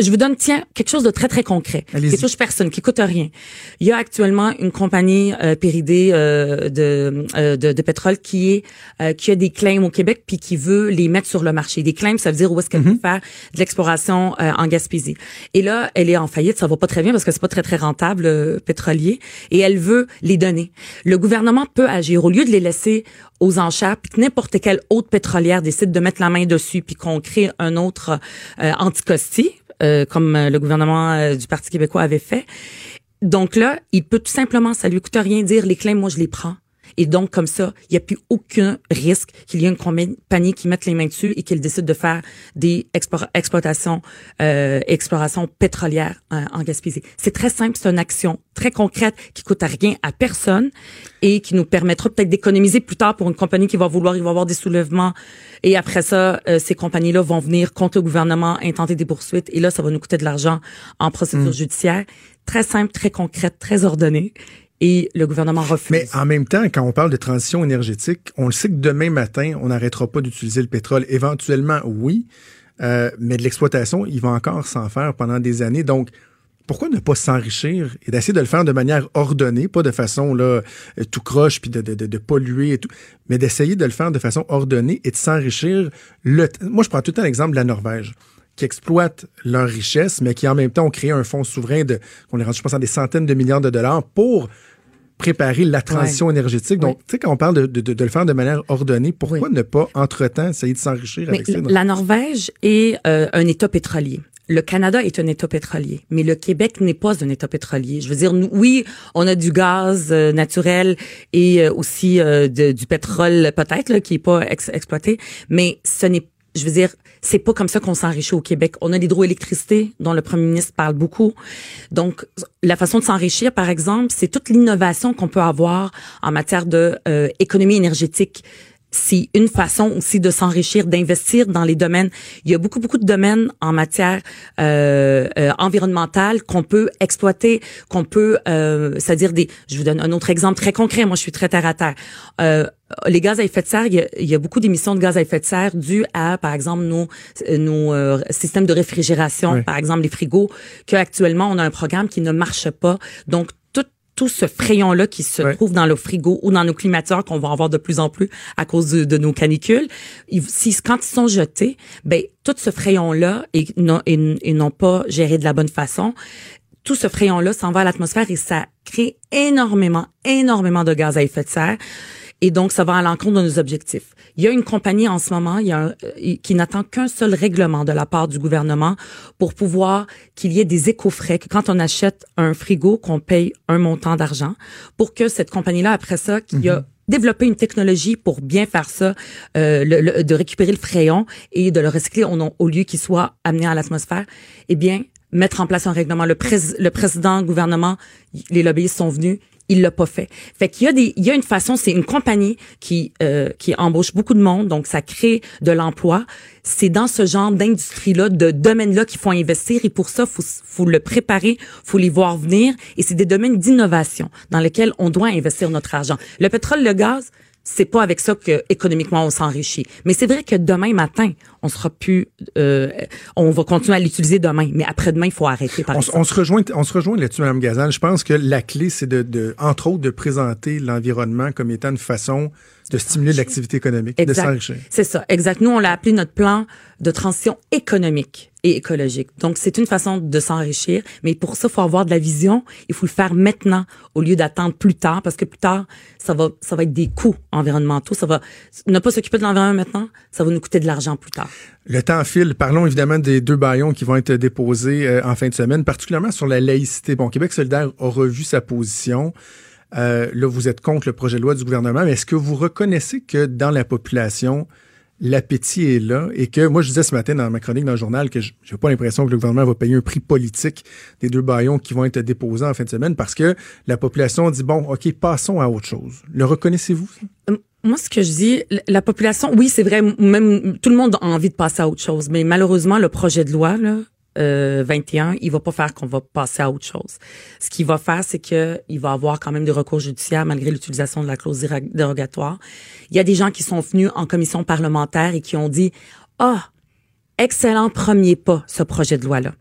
je vous donne, tiens, quelque chose de très, très concret. Qui touche personne, qui coûte rien. Il y a actuellement une compagnie euh, péridée euh, de, euh, de, de pétrole qui est euh, qui a des claims au Québec puis qui veut les mettre sur le marché. Des claims, ça veut dire où est-ce qu'elle peut faire de l'exploration euh, en Gaspésie. Et là, elle est en faillite, ça va pas très bien parce que c'est pas très très rentable euh, pétrolier et elle veut les donner. Le gouvernement peut agir au lieu de les laisser aux enchères puis que n'importe quelle autre pétrolière décide de mettre la main dessus puis qu'on crée un autre euh, anticosti euh, comme euh, le gouvernement euh, du Parti québécois avait fait. Donc là, il peut tout simplement, ça lui coûte rien dire les claims, moi je les prends. Et donc, comme ça, il n'y a plus aucun risque qu'il y ait une compagnie qui mette les mains dessus et qu'il décide de faire des explo- exploitations, euh, explorations pétrolières euh, en Gaspésie. C'est très simple, c'est une action très concrète qui coûte à rien à personne et qui nous permettra peut-être d'économiser plus tard pour une compagnie qui va vouloir, il va y avoir des soulèvements. Et après ça, euh, ces compagnies-là vont venir contre le gouvernement, intenter des poursuites. Et là, ça va nous coûter de l'argent en procédure judiciaire. Très simple, très concrète, très ordonnée. Et le gouvernement refuse. Mais en même temps, quand on parle de transition énergétique, on le sait que demain matin, on n'arrêtera pas d'utiliser le pétrole. Éventuellement, oui, euh, mais de l'exploitation, il va encore s'en faire pendant des années. Donc, pourquoi ne pas s'enrichir et d'essayer de le faire de manière ordonnée, pas de façon là euh, tout croche puis de, de, de, polluer et tout, mais d'essayer de le faire de façon ordonnée et de s'enrichir. Le, moi, je prends tout le temps l'exemple de la Norvège qui exploitent leur richesse, mais qui en même temps ont créé un fonds souverain de, on est rendu, je pense, à des centaines de milliards de dollars pour préparer la transition énergétique. Donc, tu sais, quand on parle de, de, de, le faire de manière ordonnée, pourquoi ne pas, entre-temps, essayer de s'enrichir avec ça? la Norvège est euh, un État pétrolier. Le Canada est un État pétrolier, mais le Québec n'est pas un État pétrolier. Je veux dire, nous, oui, on a du gaz euh, naturel et euh, aussi euh, de- du pétrole peut-être qui est pas ex- exploité, mais ce n'est je veux dire, c'est pas comme ça qu'on s'enrichit au Québec. On a l'hydroélectricité dont le premier ministre parle beaucoup. Donc, la façon de s'enrichir, par exemple, c'est toute l'innovation qu'on peut avoir en matière de euh, économie énergétique c'est une façon aussi de s'enrichir, d'investir dans les domaines. Il y a beaucoup, beaucoup de domaines en matière euh, euh, environnementale qu'on peut exploiter, qu'on peut, euh, c'est-à-dire des. Je vous donne un autre exemple très concret. Moi, je suis très terre à terre. Euh, les gaz à effet de serre, il y a, il y a beaucoup d'émissions de gaz à effet de serre dues à, par exemple, nos, nos euh, systèmes de réfrigération, Oui. par exemple les frigos, qu'actuellement, on a un programme qui ne marche pas. Donc, tout ce frayon-là qui se Ouais. trouve dans le frigo ou dans nos climateurs qu'on va avoir de plus en plus à cause de, de nos canicules, ils, si, quand ils sont jetés, ben tout ce frayon-là et, non- et, et non pas géré de la bonne façon, tout ce frayon-là s'en va à l'atmosphère et ça crée énormément, énormément de gaz à effet de serre. Et donc, ça va à l'encontre de nos objectifs. Il y a une compagnie en ce moment il y a un- euh, qui n'attend qu'un seul règlement de la part du gouvernement pour pouvoir qu'il y ait des éco-frais, que quand on achète un frigo, qu'on paye un montant d'argent, pour que cette compagnie-là, après ça, qu'il y a développer une technologie pour bien faire ça, euh, le- le- de récupérer le fréon et de le recycler au, au lieu qu'il soit amené à l'atmosphère, eh bien, mettre en place un règlement. Le, le président, le gouvernement, les lobbyistes sont venus, il l'a pas fait. Fait qu'il y a des, il y a une façon, c'est une compagnie qui euh, qui embauche beaucoup de monde, donc ça crée de l'emploi. C'est dans ce genre d'industrie-là, de domaine-là qu'il faut investir et pour ça, faut faut le préparer, faut les voir venir et c'est des domaines d'innovation dans lesquels on doit investir notre argent. Le pétrole, le gaz, c'est pas avec ça que économiquement on s'enrichit. Mais c'est vrai que demain matin, on sera plus, euh, on va continuer à l'utiliser demain, mais après-demain, il faut arrêter. Par On, se rejoint, on se rejoint là-dessus, Mme Gazan. Je pense que la clé, c'est de, de, entre autres, de présenter l'environnement comme étant une façon de stimuler l'activité économique, de s'enrichir. C'est ça, exact. Nous, on l'a appelé notre plan de transition économique et écologique. Donc, c'est une façon de s'enrichir, mais pour ça, il faut avoir de la vision. Il faut le faire maintenant au lieu d'attendre plus tard, parce que plus tard, ça va, ça va être des coûts environnementaux. Ça va ne pas s'occuper de l'environnement maintenant, ça va nous coûter de l'argent plus tard. Le temps file. Parlons évidemment des deux baillons qui vont être déposés euh, en fin de semaine, particulièrement sur la laïcité. Bon, Québec solidaire a revu sa position. Euh, là, vous êtes contre le projet de loi du gouvernement, mais est-ce que vous reconnaissez que dans la population, l'appétit est là et que moi je disais ce matin dans ma chronique dans le journal que je n'ai pas l'impression que le gouvernement va payer un prix politique des deux baillons qui vont être déposés en fin de semaine parce que la population dit bon ok passons à autre chose. Le reconnaissez-vous? Euh, Moi, ce que je dis, la population, oui, c'est vrai, même tout le monde a envie de passer à autre chose, mais malheureusement, le projet de loi, là, euh, 21, il va pas faire qu'on va passer à autre chose. Ce qu'il va faire, c'est que il va avoir quand même des recours judiciaires malgré l'utilisation de la clause dérogatoire. Il y a des gens qui sont venus en commission parlementaire et qui ont dit, ah, excellent premier pas, ce projet de loi-là.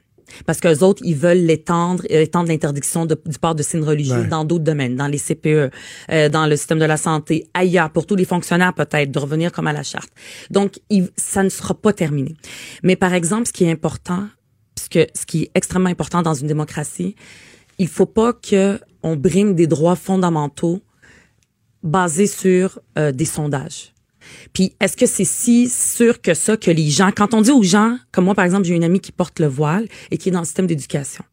Parce qu'eux autres, ils veulent l'étendre, euh, étendre l'interdiction du port de signes religieux Ouais. dans d'autres domaines, dans les CPE, euh, dans le système de la santé, ailleurs, pour tous les fonctionnaires peut-être, de revenir comme à la charte. Donc, il- ça ne sera pas terminé. Mais par exemple, ce qui est important, ce qui est extrêmement important dans une démocratie, il faut pas que on brime des droits fondamentaux basés sur euh, des sondages. Puis est-ce que c'est si sûr que ça que les gens, quand on dit aux gens, comme moi par exemple, j'ai une amie qui porte le voile et qui est dans le système d'éducation,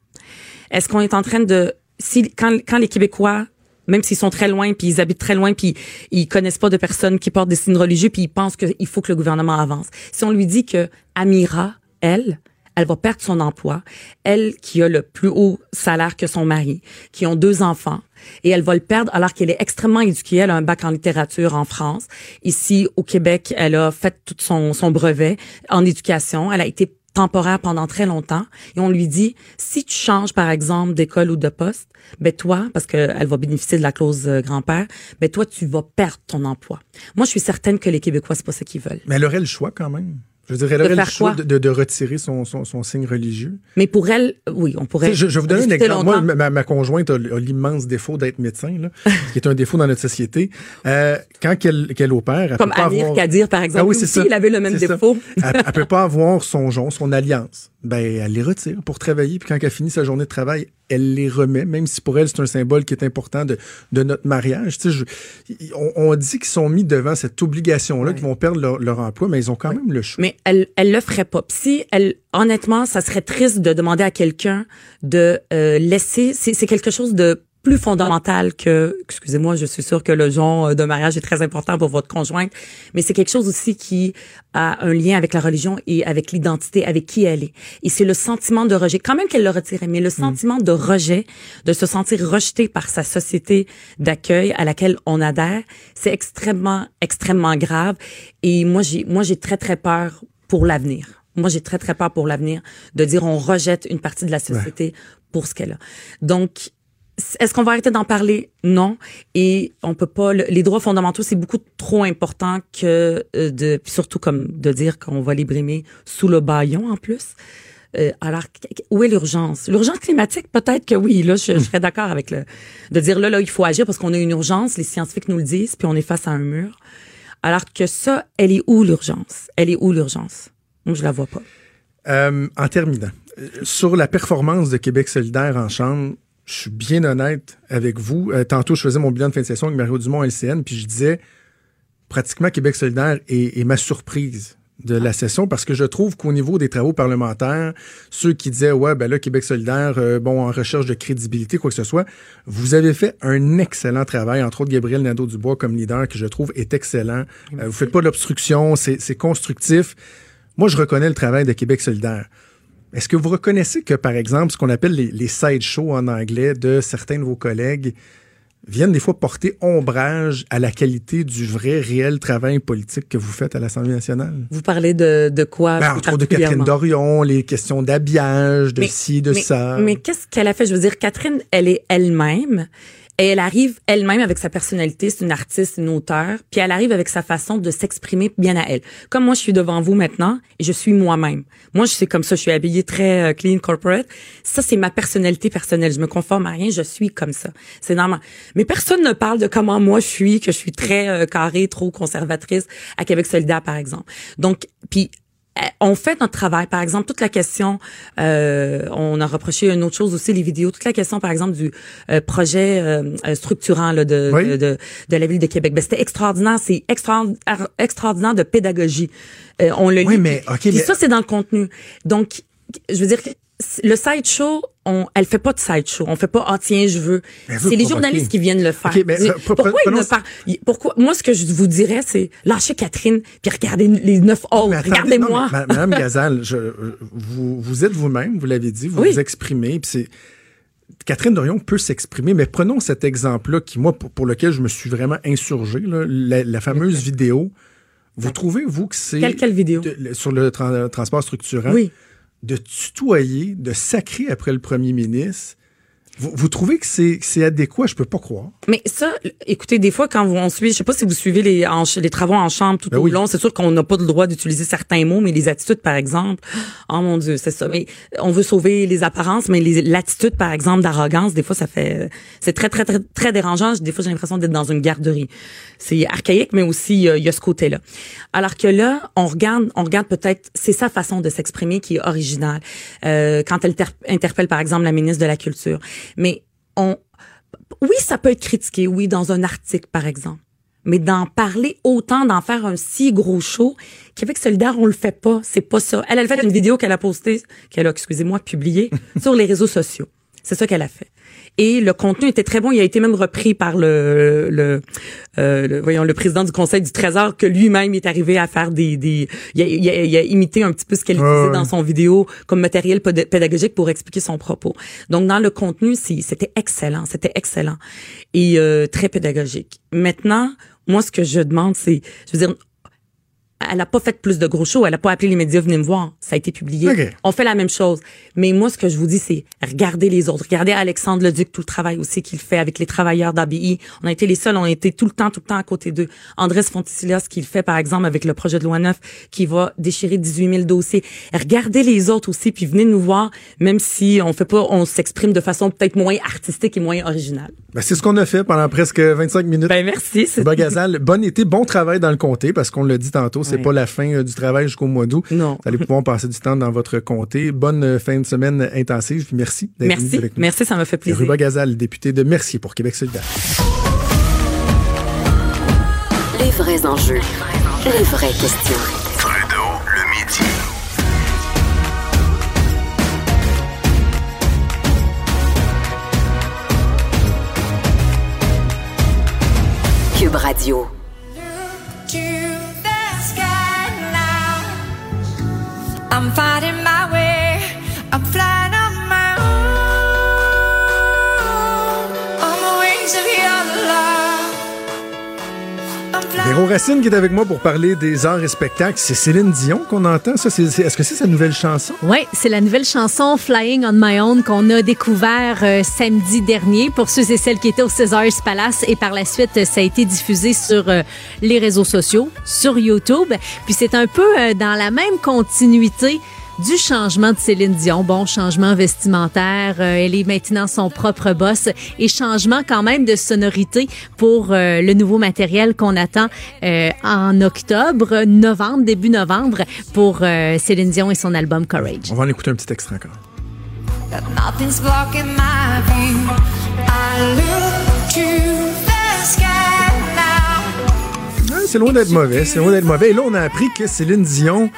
est-ce qu'on est en train de, si quand, quand les Québécois même s'ils sont très loin, puis ils habitent très loin, puis ils connaissent pas de personnes qui portent des signes religieux, puis ils pensent qu'il faut que le gouvernement avance. Si on lui dit que Amira, elle, elle va perdre son emploi, elle qui a le plus haut salaire que son mari, qui ont deux enfants, et elle va le perdre alors qu'elle est extrêmement éduquée. Elle a un bac en littérature en France. Ici, au Québec, elle a fait tout son, son brevet en éducation. Elle a été temporaire pendant très longtemps et on lui dit si tu changes par exemple d'école ou de poste ben toi parce qu'elle va bénéficier de la clause euh, grand-père ben toi tu vas perdre ton emploi moi je suis certaine que les québécois c'est pas ça qu'ils veulent Mais elle aurait le choix quand même. Je veux dire, elle De aurait le choix de, de- de retirer son, son, son signe religieux. mais pour elle oui on pourrait Je, je vous donner un exemple. Moi, ma, ma conjointe a, l'immense défaut d'être médecin, là, [LAUGHS] qui est un défaut dans notre société. Euh, quand qu'elle qu'elle opère, elle comme peut pas Amir avoir... Kadir par exemple Ah oui, c'est ça. il avait le même défaut elle, elle peut pas avoir son jonc, son alliance. Ben, elle les retire pour travailler. Puis quand elle finit sa journée de travail, elle les remet, même si pour elle, c'est un symbole qui est important de, de notre mariage. Tu sais, je- on, on dit qu'ils sont mis devant cette obligation-là, qu'ils vont perdre leur, leur emploi, mais ils ont quand même le choix. Mais elle, elle le ferait pas. Si elle, honnêtement, ça serait triste de demander à quelqu'un de euh, laisser. C'est quelque chose de plus fondamental que, excusez-moi, je suis sûre que le genre de mariage est très important pour votre conjointe, mais c'est quelque chose aussi qui a un lien avec la religion et avec l'identité, avec qui elle est. Et c'est le sentiment de rejet, quand même qu'elle le retirait, mais le sentiment de rejet, de se sentir rejeté par sa société d'accueil à laquelle on adhère, c'est extrêmement, extrêmement grave. Et moi, j'ai, moi, j'ai très, très peur pour l'avenir. Moi, j'ai très, très peur pour l'avenir de dire on rejette une partie de la société pour ce qu'elle a. Donc, est-ce qu'on va arrêter d'en parler? Non. Et on peut pas. le- les droits fondamentaux, c'est beaucoup trop important que euh, de, surtout comme de dire qu'on va les brimer sous le baillon en plus. Euh, alors, où est l'urgence? L'urgence climatique, peut-être que oui. Là, je, serais d'accord avec le de dire là, là, il faut agir parce qu'on a une urgence. Les scientifiques nous le disent, puis on est face à un mur. Alors que ça, elle est où l'urgence? Elle est où l'urgence? Moi, je la vois pas. Euh, en terminant, sur la performance de Québec solidaire en Chambre, je suis bien honnête avec vous. Euh, tantôt, je faisais mon bilan de fin de session avec Mario Dumont LCN, puis je disais pratiquement Québec solidaire est, est ma surprise de la session parce que je trouve qu'au niveau des travaux parlementaires, ceux qui disaient ouais ben là Québec solidaire euh, bon en recherche de crédibilité quoi que ce soit, vous avez fait un excellent travail entre autres Gabriel Nadeau Dubois comme leader que je trouve est excellent. Euh, vous faites pas de l'obstruction, c'est constructif. Moi je reconnais le travail de Québec solidaire. Est-ce que vous reconnaissez que par exemple ce qu'on appelle les, les side shows en anglais de certains de vos collègues viennent des fois porter ombrage à la qualité du vrai, réel travail politique que vous faites à l'Assemblée nationale? Vous parlez de, de quoi? Ben, entre autres de Catherine? Dorion, les questions d'habillage, de Mais- ci, de mais, ça. Mais qu'est-ce qu'elle a fait? Je veux dire, Catherine, elle est elle-même. Et elle arrive elle-même avec sa personnalité, c'est une artiste, une auteure, puis elle arrive avec sa façon de s'exprimer bien à elle. Comme moi, je suis devant vous maintenant je suis moi-même. Moi, je suis comme ça, je suis habillée très euh, clean corporate. Ça, c'est ma personnalité personnelle. Je me conforme à rien, je suis comme ça. C'est normal. Mais personne ne parle de comment moi je suis, que je suis très euh, carrée, trop conservatrice à Québec solidaire, par exemple. Donc, puis on fait notre travail. Par exemple, toute la question, euh, on a reproché une autre chose aussi, les vidéos, toute la question, par exemple, du euh, projet euh, euh, structurant là, de, Oui. de, de, de la ville de Québec. Ben, c'était extraordinaire, c'est extraordinaire, extraordinaire de pédagogie. Euh, on le Oui, lit. mais, OK, Puis mais- ça, c'est dans le contenu. Donc, je veux dire, le side show, on, elle fait pas de side show. On fait pas, ah tiens, je veux. C'est les journalistes qui viennent le faire. Mais, euh, pourquoi ils ne par- pourquoi, moi, ce que je vous dirais, c'est lâchez Catherine, puis regardez les neuf autres. Regardez-moi. [LAUGHS] Madame Gazal, je, vous, vous êtes vous-même, vous l'avez dit, vous Oui. vous exprimez, puis c'est Catherine Dorion peut s'exprimer, mais prenons cet exemple-là qui, moi, pour, pour lequel je me suis vraiment insurgé, là, la, la fameuse vidéo. Vous trouvez, vous, que c'est... Quelle- quelle vidéo? de- sur le tra- transport structurant? Oui. De tutoyer, de sacrer après le premier ministre. Vous, vous trouvez que c'est adéquat? Je peux pas croire. Mais ça, écoutez, des fois, quand on suit, je sais pas si vous suivez les, en les travaux en chambre tout Ben au oui. long, c'est sûr qu'on n'a pas le droit d'utiliser certains mots, mais les attitudes, par exemple, oh mon Dieu, c'est ça. Mais on veut sauver les apparences, mais les- l'attitude, par exemple, d'arrogance, des fois, ça fait, c'est très, très, très, très dérangeant. Des fois, j'ai l'impression d'être dans une garderie. C'est archaïque, mais aussi, euh, il y a ce côté-là. Alors que là, on regarde, on regarde peut-être, c'est sa façon de s'exprimer qui est originale. Euh, quand elle ter- interpelle, par exemple, la ministre de la Culture. Mais on, oui, ça peut être critiqué, oui, dans un article, par exemple. Mais d'en parler autant, d'en faire un si gros show, Québec solidaire, on le fait pas. C'est pas ça. Elle, elle a fait une vidéo qu'elle a postée, qu'elle a, excusez-moi, publiée [LAUGHS] sur les réseaux sociaux. C'est ça qu'elle a fait. Et le contenu était très bon. Il a été même repris par le, le, euh, le- voyons, le président du Conseil du Trésor, que lui-même est arrivé à faire des, des il, a, il a- il a imité un petit peu ce qu'elle utilisait dans son vidéo comme matériel péd- pédagogique pour expliquer son propos. Donc dans le contenu, c'était excellent, c'était excellent et euh, très pédagogique. Maintenant, moi ce que je demande, c'est, je veux dire, elle a pas fait plus de gros shows, elle a pas appelé les médias venez me voir, ça a été publié. Ok. On fait la même chose. Mais moi ce que je vous dis c'est regardez les autres, regardez Alexandre Leduc tout le travail aussi qu'il fait avec les travailleurs d'ABI. On a été les seuls, on a été tout le temps tout le temps à côté d'eux. Andrés Fonticilia ce qu'il fait par exemple avec le projet de loi 9 qui va déchirer 18 000 dossiers. Regardez les autres aussi puis venez nous voir même si on fait pas on s'exprime de façon peut-être moins artistique et moins originale. Ben, c'est ce qu'on a fait pendant presque 25 minutes. Ben merci, c'est Ruba Gazal, bon été, bon travail dans le comté, parce qu'on l'a dit tantôt, c'est Ouais. pas la fin euh, du travail jusqu'au mois d'août. Non. Vous allez pouvoir passer du temps dans votre comté. Bonne euh, fin de semaine intensive, puis merci d'être venu Merci, avec nous. merci, ça me fait plaisir. Ruba Gazal, député de Mercier pour Québec solidaire. Les vrais enjeux, les vraies questions. Trudeau, le midi. Cube Radio. I'm fighting my way. I'm flying Véro Racine qui est avec moi pour parler des arts et spectacles. C'est Céline Dion qu'on entend. Ça, est-ce que c'est sa nouvelle chanson? Oui, c'est la nouvelle chanson Flying on My Own qu'on a découvert euh, samedi dernier pour ceux et celles qui étaient au César's Palace et par la suite euh, ça a été diffusé sur euh, les réseaux sociaux, sur YouTube. Puis c'est un peu dans la même continuité du changement de Céline Dion. Bon, changement vestimentaire, euh, elle est maintenant son propre boss et changement quand même de sonorité pour euh, le nouveau matériel qu'on attend euh, en octobre, novembre, début novembre pour euh, Céline Dion et son album Courage. On va en écouter un petit extrait encore. c'est loin d'être mauvais. C'est loin d'être mauvais. Et là, on a appris que Céline Dion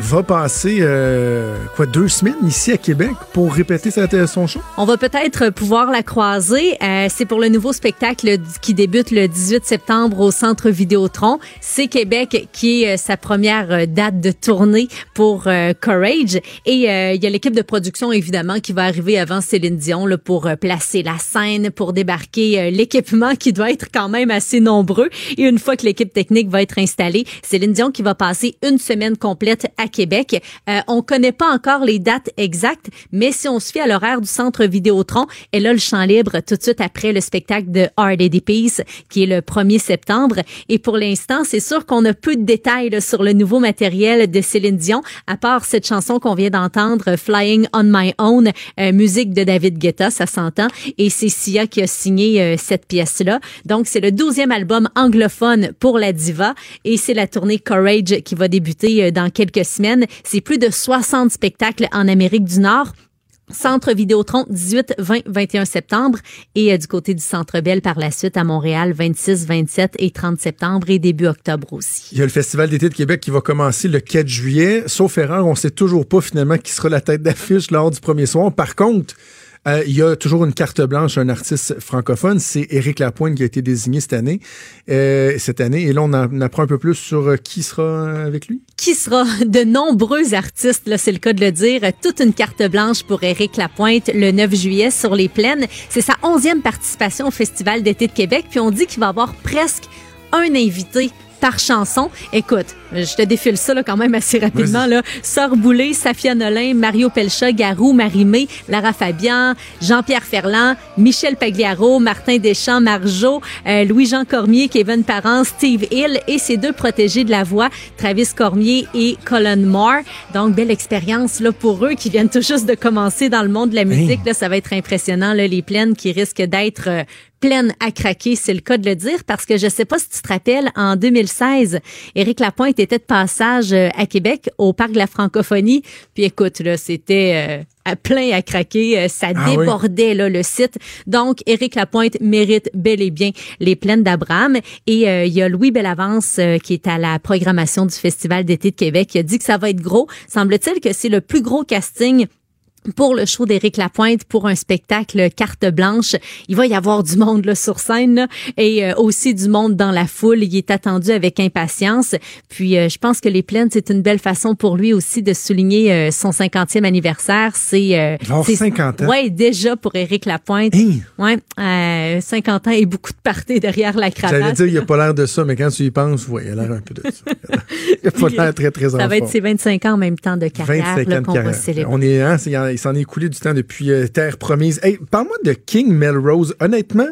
va passer euh, quoi deux semaines ici à Québec pour répéter sa- son show? On va peut-être pouvoir la croiser. Euh, c'est pour le nouveau spectacle qui débute le 18 septembre au Centre Vidéotron. C'est Québec qui est euh, sa première euh, date de tournée pour euh, Courage. Et euh, il y a l'équipe de production, évidemment, qui va arriver avant Céline Dion pour euh, placer la scène, pour débarquer euh, l'équipement qui doit être quand même assez nombreux. Et une fois que l'équipe technique va être installée, Céline Dion qui va passer une semaine complète à Québec. Euh, on connaît pas encore les dates exactes, mais si on se fie à l'horaire du centre Vidéotron, elle a le champ libre tout de suite après le spectacle de Hard Eddie Peace, qui est le 1er septembre. Et pour l'instant, c'est sûr qu'on a peu de détails sur le nouveau matériel de Céline Dion, à part cette chanson qu'on vient d'entendre, Flying on My Own, euh, musique de David Guetta, ça s'entend. Et c'est Sia qui a signé euh, cette pièce-là. Donc, c'est le 12e album anglophone pour la diva et c'est la tournée Courage qui va débuter dans quelques C'est plus de 60 spectacles en Amérique du Nord. Centre Vidéotron 18, 20, 21 septembre et euh, du côté du Centre Bell par la suite à Montréal 26, 27 et 30 septembre et début octobre aussi. Il y a le Festival d'été de Québec qui va commencer le 4 juillet. Sauf erreur, on sait toujours pas finalement qui sera la tête d'affiche lors du premier soir. Par contre, euh, il y a toujours une carte blanche, un artiste francophone, c'est Éric Lapointe qui a été désigné cette année. Euh, et là on en apprend un peu plus sur euh, qui sera avec lui. Qui sera? [LAUGHS] De nombreux artistes, là c'est le cas de le dire, toute une carte blanche pour Éric Lapointe le 9 juillet sur les plaines. C'est sa onzième participation au Festival d'été de Québec, puis on dit qu'il va avoir presque un invité par chanson. Écoute, je te défile ça là, quand même assez rapidement. Là. Sœur Boulay, Safia Nolin, Mario Pelcha, Garou, Marie-Mé, Lara Fabian, Jean-Pierre Ferland, Michel Pagliaro, Martin Deschamps, Marjo, euh, Louis-Jean Cormier, Kevin Parent, Steve Hill et ses deux protégés de la voix, Travis Cormier et Colin Moore. Donc, belle expérience là pour eux qui viennent tout juste de commencer dans le monde de la musique. Là, ça va être impressionnant, là, les plaines qui risquent d'être... euh, pleine à craquer, c'est le cas de le dire, parce que je sais pas si tu te rappelles, en 2016, Éric Lapointe était de passage euh, à Québec, au Parc de la Francophonie, puis écoute, là, c'était... euh, à plein à craquer, Euh, ça Ah oui. débordait là le site. Donc Éric Lapointe mérite bel et bien les plaines d'Abraham et euh, il y a Louis Bellavance euh, qui est à la programmation du Festival d'été de Québec qui a dit que ça va être gros. Semble-t-il que c'est le plus gros casting pour le show d'Éric Lapointe pour un spectacle carte blanche. Il va y avoir du monde là, sur scène là, et euh, aussi du monde dans la foule. Il est attendu avec impatience. Puis euh, je pense que les plaines, c'est une belle façon pour lui aussi de souligner euh, son 50e anniversaire. C'est euh, avoir c'est- 50 ans. Ouais, déjà pour Éric Lapointe. Hein? Ouais, euh, 50 ans et beaucoup de parties derrière la J'allais cravate. dire, il a pas l'air de ça, mais quand tu y penses, ouais, il a l'air un peu de ça. Il a pas l'air très, très en Ça va être ses 25 ans en même temps de carrière 25 là, ans de qu'on va célébrer. On est, hein, c'est- il s'en est écoulé du temps depuis euh, Terre Promise. Hey, parle-moi de King Melrose. Honnêtement,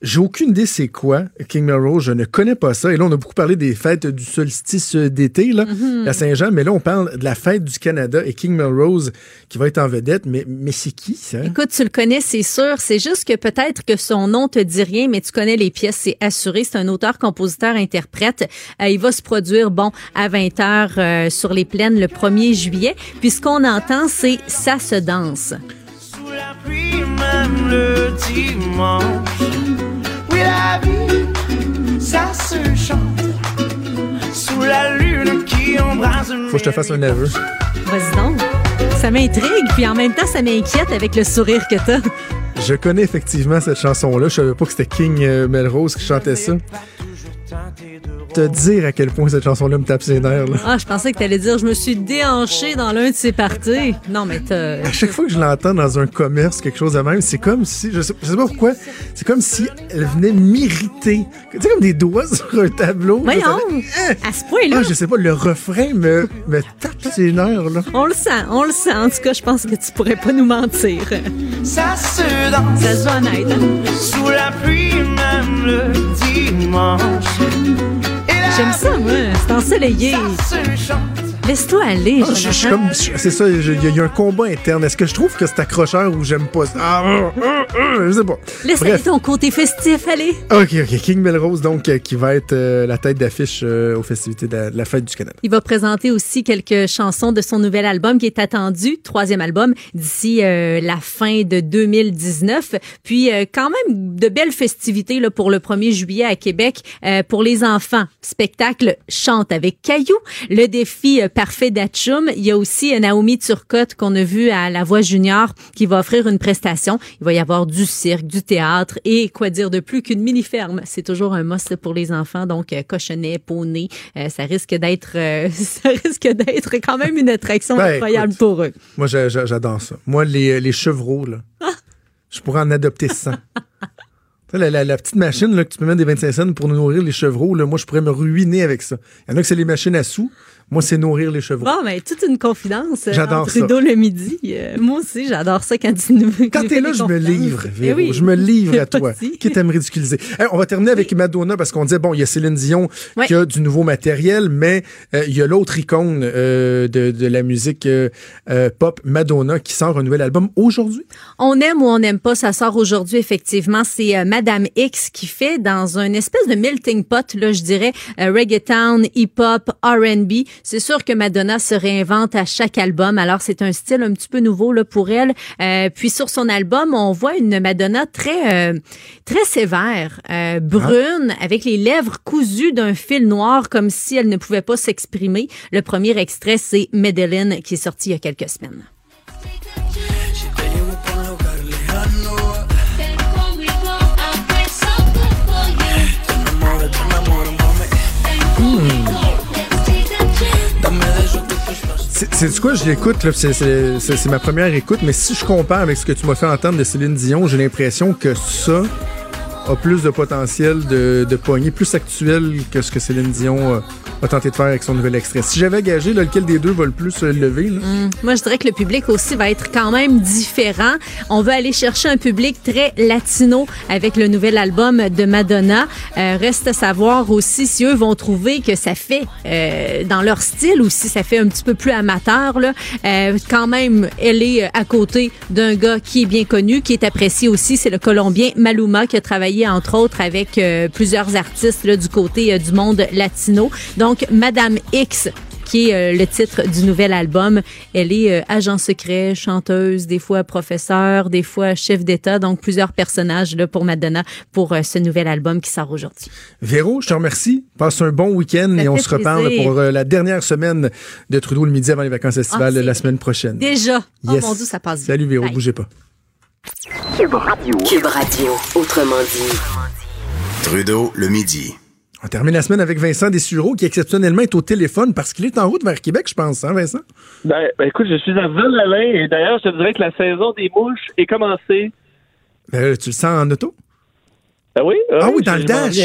j'ai aucune idée c'est quoi King Melrose. Je ne connais pas ça. Et là, on a beaucoup parlé des fêtes du solstice euh, d'été, là, Mm-hmm. à Saint-Jean. Mais là, on parle de la fête du Canada et King Melrose qui va être en vedette. Mais, mais c'est qui, ça? Écoute, tu le connais, c'est sûr. C'est juste que peut-être que son nom te dit rien, mais tu connais les pièces, c'est assuré. C'est un auteur, compositeur, interprète. Euh, il va se produire, bon, à 20 h euh, sur les plaines le 1er juillet. Puis ce qu'on entend, c'est ça se danse. Sous la pluie, même le dimanche. Oui, la vie, ça se chante. Sous la lune qui embrase Faut que je te fasse un aveu. Vas-y donc. Ça m'intrigue, puis en même temps, ça m'inquiète avec le sourire que t'as. Je connais effectivement cette chanson-là. Je savais pas que c'était King euh, Melrose qui chantait ça. Te dire à quel point cette chanson-là me tape ses nerfs. là. Ah, je pensais que t'allais dire, je me suis déhanché dans l'un de ces parties. Non, mais t'as... À chaque fois que je l'entends dans un commerce, quelque chose de même, c'est comme si, je sais, je sais pas pourquoi, c'est comme si elle venait m'irriter. Tu sais, comme des doigts [LAUGHS] sur un tableau. Voyons, Ça fait- à ce point-là. Ah, je sais pas, le refrain me, me tape ses nerfs, là. On le sent, on le sent. En tout cas, je pense que tu pourrais pas nous mentir. Ça se danse. Ça se voit honnête. hein? Sous la pluie, même le dimanche. J'aime ça, moi. C'est ensoleillé. Laisse-toi aller, Ah, je- comme- C'est ça, il y, a- un combat interne. Est-ce que je trouve que c'est accrocheur ou j'aime pas ça? Ah, ah, ah, je sais pas. Laisse Bref. aller ton côté festif, allez. OK, OK. King Melrose, donc, euh, qui va être euh, la tête d'affiche euh, aux festivités de la, de la fête du Canada. Il va présenter aussi quelques chansons de son nouvel album qui est attendu, troisième album, d'ici la fin de 2019. Puis quand même de belles festivités là, pour le 1er juillet à Québec pour les enfants. Spectacle Chante avec Caillou, le défi parfait d'Atchoum. Il y a aussi euh, Naomi Turcotte qu'on a vu à La Voix Junior qui va offrir une prestation. Il va y avoir du cirque, du théâtre et quoi dire de plus qu'une mini-ferme. C'est toujours un must pour les enfants. Donc, euh, cochonnet, poney, euh, ça risque d'être [LAUGHS] ça risque d'être quand même une attraction Ben, incroyable écoute. pour eux. Moi, j'a- j'a- j'adore ça. Moi, les, les chevreaux, là, je pourrais en adopter 100. Tu sais, La, la- la petite machine là, que tu peux mettre des 25 cents pour nourrir les chevreaux, là, moi, je pourrais me ruiner avec ça. Il y en a que c'est les machines à sous. Moi, c'est nourrir les chevreaux. Bon, mais toute une confidence. euh, J'adore. Trudeau le midi. Euh, moi aussi, j'adore ça quand tu nous Quand t'es là, je me livre, Eh Véro. oui. Je me livre à [LAUGHS] toi. Qui t'aime ridiculiser? Hey, on va terminer avec Madonna parce qu'on disait, bon, il y a Céline Dion Ouais. qui a du nouveau matériel, mais euh, il y a l'autre icône euh, de, de la musique pop, Madonna, qui sort un nouvel album aujourd'hui. On aime ou on n'aime pas, ça sort aujourd'hui effectivement. C'est Madame X qui fait dans un espèce de melting pot, là, je dirais, reggaeton, hip-hop, R&B. C'est sûr que Madonna se réinvente à chaque album, alors c'est un style un petit peu nouveau là pour elle. Euh, puis sur son album, on voit une Madonna très euh, très sévère, euh, brune, avec les lèvres cousues d'un fil noir, comme si elle ne pouvait pas s'exprimer. Le premier extrait, c'est Medellin, qui est sorti il y a quelques semaines. C'est quoi, je l'écoute, c'est ma première écoute, mais si je compare avec ce que tu m'as fait entendre de Céline Dion, j'ai l'impression que ça a plus de potentiel de, de poignée, plus actuel que ce que Céline Dion euh, a tenté de faire avec son nouvel extrait. Si j'avais gagé, lequel des deux va le plus se lever? Là? Moi, je dirais que le public aussi va être quand même différent. On veut aller chercher un public très latino avec le nouvel album de Madonna. Euh, reste à savoir aussi si eux vont trouver que ça fait euh, dans leur style ou si ça fait un petit peu plus amateur. Là. Euh, quand même, elle est euh, à côté d'un gars qui est bien connu, qui est apprécié aussi. C'est le Colombien Maluma qui a travaillé entre autres avec euh, plusieurs artistes là, du côté euh, du monde latino. Donc, Madame X qui est euh, le titre du nouvel album. Elle est agent secret, chanteuse, des fois professeur, des fois chef d'État, donc plusieurs personnages là, pour Madonna pour ce nouvel album qui sort aujourd'hui. Véro, je te remercie. Passe un bon week-end Ça et on se reparle pour la dernière semaine de Trudeau le midi avant les vacances estivales Ah, la semaine prochaine. Déjà, oh Yes. mon Dieu, ça passe vite. Salut Véro, Bye. bougez pas. Cube Radio. Cube Radio, autrement dit. Trudeau le midi. On termine la semaine avec Vincent Dessureau qui exceptionnellement est au téléphone parce qu'il est en route vers Québec, je pense, hein, Vincent? Ben, ben, écoute, je suis à Val-Alain et d'ailleurs, je te dirais que la saison des mouches est commencée. Ben, tu le sens en auto? Ben oui. Ah oui, dans je- le dash.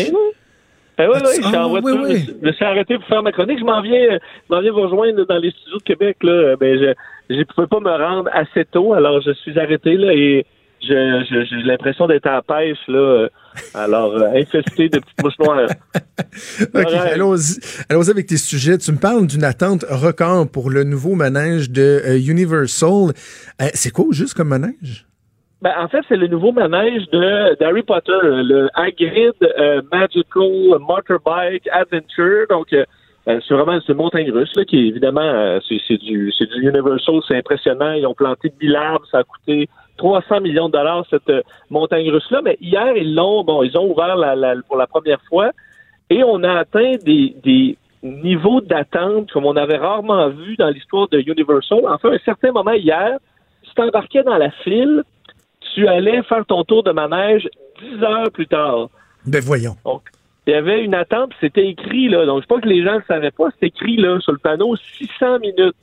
Ben oui, oui, je suis ah, oui, oui. Je, me suis arrêté pour faire ma chronique. Je m'en viens, je viens vous rejoindre dans les studios de Québec. Là. Ben, je ne pouvais pas me rendre assez tôt, alors je suis arrêté là et j'ai l'impression d'être en pêche là. Alors, euh, infesté de petites mouches noires. [LAUGHS] OK, allons-y allons-y avec tes sujets. Tu me parles d'une attente record pour le nouveau manège de euh, Universal. Euh, c'est quoi juste comme manège? Ben, en fait, c'est le nouveau manège de d'Harry Potter, le Hagrid euh, Magical Motorbike Adventure. Donc, euh, euh, c'est vraiment une montagne russe là, qui évidemment euh, c'est du Universal, c'est impressionnant. Ils ont planté 1000 arbres, ça a coûté 300 millions de dollars cette montagne russe là. Mais hier ils l'ont bon, ils ont ouvert pour la première fois et on a atteint des des niveaux d'attente comme on avait rarement vu dans l'histoire de Universal. Enfin, à un certain moment hier, tu t'embarquais dans la file tu allais faire ton tour de manège 10 heures plus tard. Ben voyons. Donc, il y avait une attente, c'était écrit, là. Donc, je sais pas que les gens ne le savaient pas, c'était écrit, là, sur le panneau, 600 minutes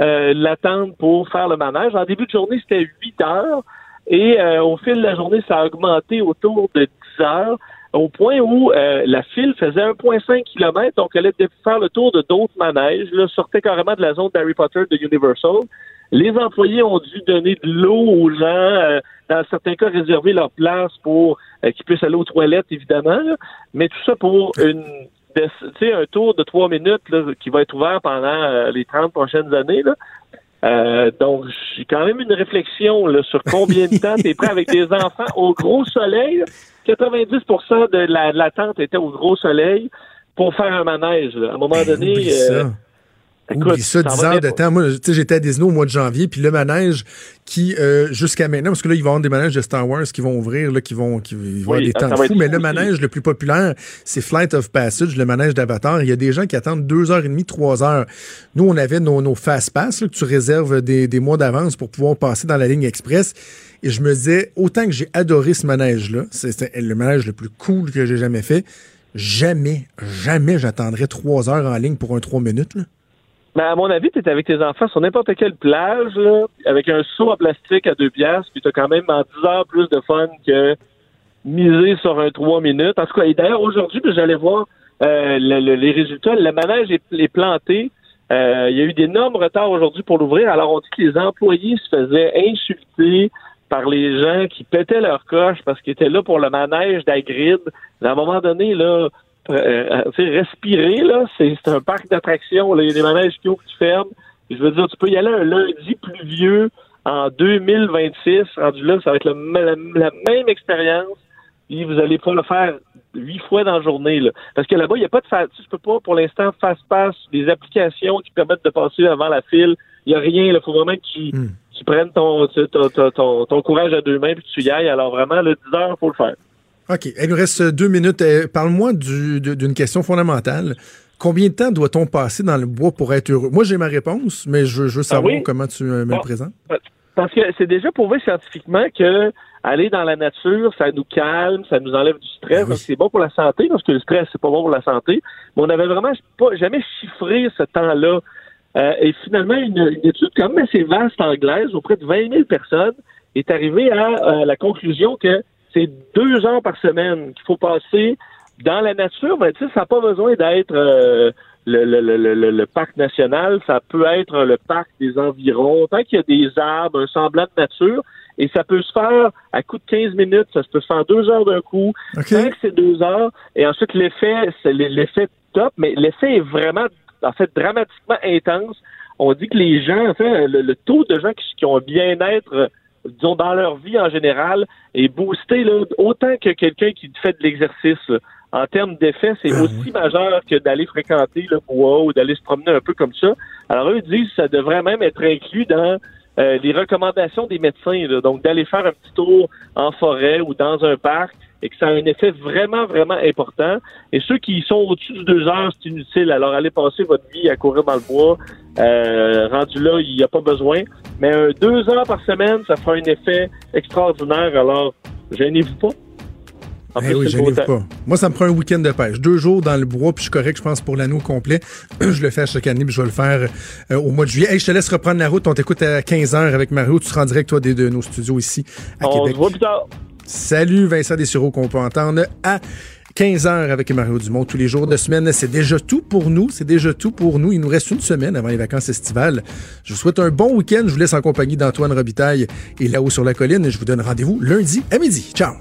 euh, l'attente pour faire le manège. En début de journée, c'était 8 heures. Et euh, au fil de la journée, ça a augmenté autour de 10 heures, au point où euh, la file faisait 1,5 km, donc elle allait faire le tour de d'autres manèges, là, sortait carrément de la zone d'Harry Potter de Universal. Les employés ont dû donner de l'eau aux gens, euh, dans certains cas réserver leur place pour euh, qu'ils puissent aller aux toilettes, évidemment, là. mais tout ça pour une un tour de trois minutes là, qui va être ouvert pendant euh, les 30 prochaines années. Là. Donc, j'ai quand même une réflexion là, sur combien de temps tu es prêt avec des enfants au gros soleil. là. 90% de la, de l'attente était au gros soleil pour faire un manège. À un moment donné, euh, ça. Écoute, Oublie ça, t'en 10 vas heures de temps. Moi, tu sais, j'étais à Disney au mois de janvier, puis le manège qui, euh, jusqu'à maintenant, parce que là, ils vont avoir des manèges de Star Wars qui vont ouvrir, là, qui vont, qui vont avoir Oui, des ah, temps de fou. Mais fou le aussi. manège le plus populaire, c'est Flight of Passage, le manège d'Avatar. Il y a des gens qui attendent deux heures et demie, trois heures. Nous, on avait nos, nos fast pass, là, que tu réserves des, des mois d'avance pour pouvoir passer dans la ligne express. Et je me disais, autant que j'ai adoré ce manège-là, c'est c'est le manège le plus cool que j'ai jamais fait, jamais, jamais j'attendrai trois heures en ligne pour un trois minutes, là. Mais à mon avis, tu avec tes enfants sur n'importe quelle plage, là, avec un seau en plastique à deux piastres, puis tu as quand même en 10 heures plus de fun que miser sur un 3 minutes. En tout cas, et d'ailleurs, aujourd'hui, puis j'allais voir euh, le- le- les résultats. Le manège est, est planté. Euh, il y a eu d'énormes retards aujourd'hui pour l'ouvrir. Alors, on dit que les employés se faisaient insulter par les gens qui pétaient leur coche parce qu'ils étaient là pour le manège d'Agrid. À un moment donné, là, euh, euh, respirer, là, c'est un parc d'attractions. là. Il y a des manèges qui ouvrent, qui ferment. Je veux dire, tu peux y aller un lundi pluvieux en 2026. Rendu là, ça va être le la, la même expérience. Et vous allez pas le faire huit fois dans la journée. Là. Parce que là-bas, il n'y a pas de fa- tu peux pas pour l'instant fast pass des applications qui permettent de passer avant la file. Il n'y a rien. Il faut vraiment que tu, tu prennes ton, ton, ton, ton- ton courage à deux mains puis que tu y ailles. Alors vraiment, le 10 heures, il faut le faire. OK. Il nous reste deux minutes. Euh, Parle-moi d'une question fondamentale. Combien de temps doit-on passer dans le bois pour être heureux? Moi, j'ai ma réponse, mais je veux, je veux savoir Ah oui? comment tu euh, me Bon. le présentes. Parce que c'est déjà prouvé scientifiquement que aller dans la nature, ça nous calme, ça nous enlève du stress. Donc, c'est bon pour la santé, parce que le stress, c'est pas bon pour la santé. Mais on n'avait vraiment pas jamais chiffré ce temps-là. Euh, et finalement, une, une étude quand même assez vaste anglaise, auprès de 20 000 personnes, est arrivée à euh, la conclusion que c'est deux heures par semaine qu'il faut passer dans la nature. Sais, ça n'a pas besoin d'être euh, le, le, le, le, le parc national, ça peut être le parc des environs, tant qu'il y a des arbres, un semblant de nature, et ça peut se faire à coup de 15 minutes, ça se peut se faire deux heures d'un coup, tant que c'est deux heures, et ensuite l'effet, c'est l'effet top, mais l'effet est vraiment, en fait, dramatiquement intense. On dit que les gens, en fait, le, le taux de gens qui, qui ont bien-être, disons, dans leur vie en général, est boosté là, autant que quelqu'un qui fait de l'exercice. En termes d'effet, c'est aussi majeur que d'aller fréquenter le bois ou d'aller se promener un peu comme ça. Alors, eux disent que ça devrait même être inclus dans euh, les recommandations des médecins. là. Donc, d'aller faire un petit tour en forêt ou dans un parc et que ça a un effet vraiment, vraiment important. Et ceux qui sont au-dessus de deux heures, c'est inutile. Alors, allez passer votre vie à courir dans le bois. Euh, rendu là, il n'y a pas besoin. Mais euh, deux heures par semaine, ça fera un effet extraordinaire. Alors, gênez-vous pas. En Eh plus, oui, pas. Moi, ça me prend un week-end de pêche. Deux jours dans le bois, puis je suis correct, je pense, pour l'anneau complet. [CLEARS THROAT] je le fais à chaque année, puis je vais le faire euh, au mois de juillet. Hey, je te laisse reprendre la route. On t'écoute à 15h avec Mario. Tu te rends direct, toi, des, de nos studios ici à On Québec. se voit plus tard. Salut, Vincent Dessureau, qu'on peut entendre à 15h avec Mario Dumont tous les jours de semaine. C'est déjà tout pour nous. C'est déjà tout pour nous. Il nous reste une semaine avant les vacances estivales. Je vous souhaite un bon week-end. Je vous laisse en compagnie d'Antoine Robitaille et là-haut sur la colline. Je vous donne rendez-vous lundi à midi. Ciao!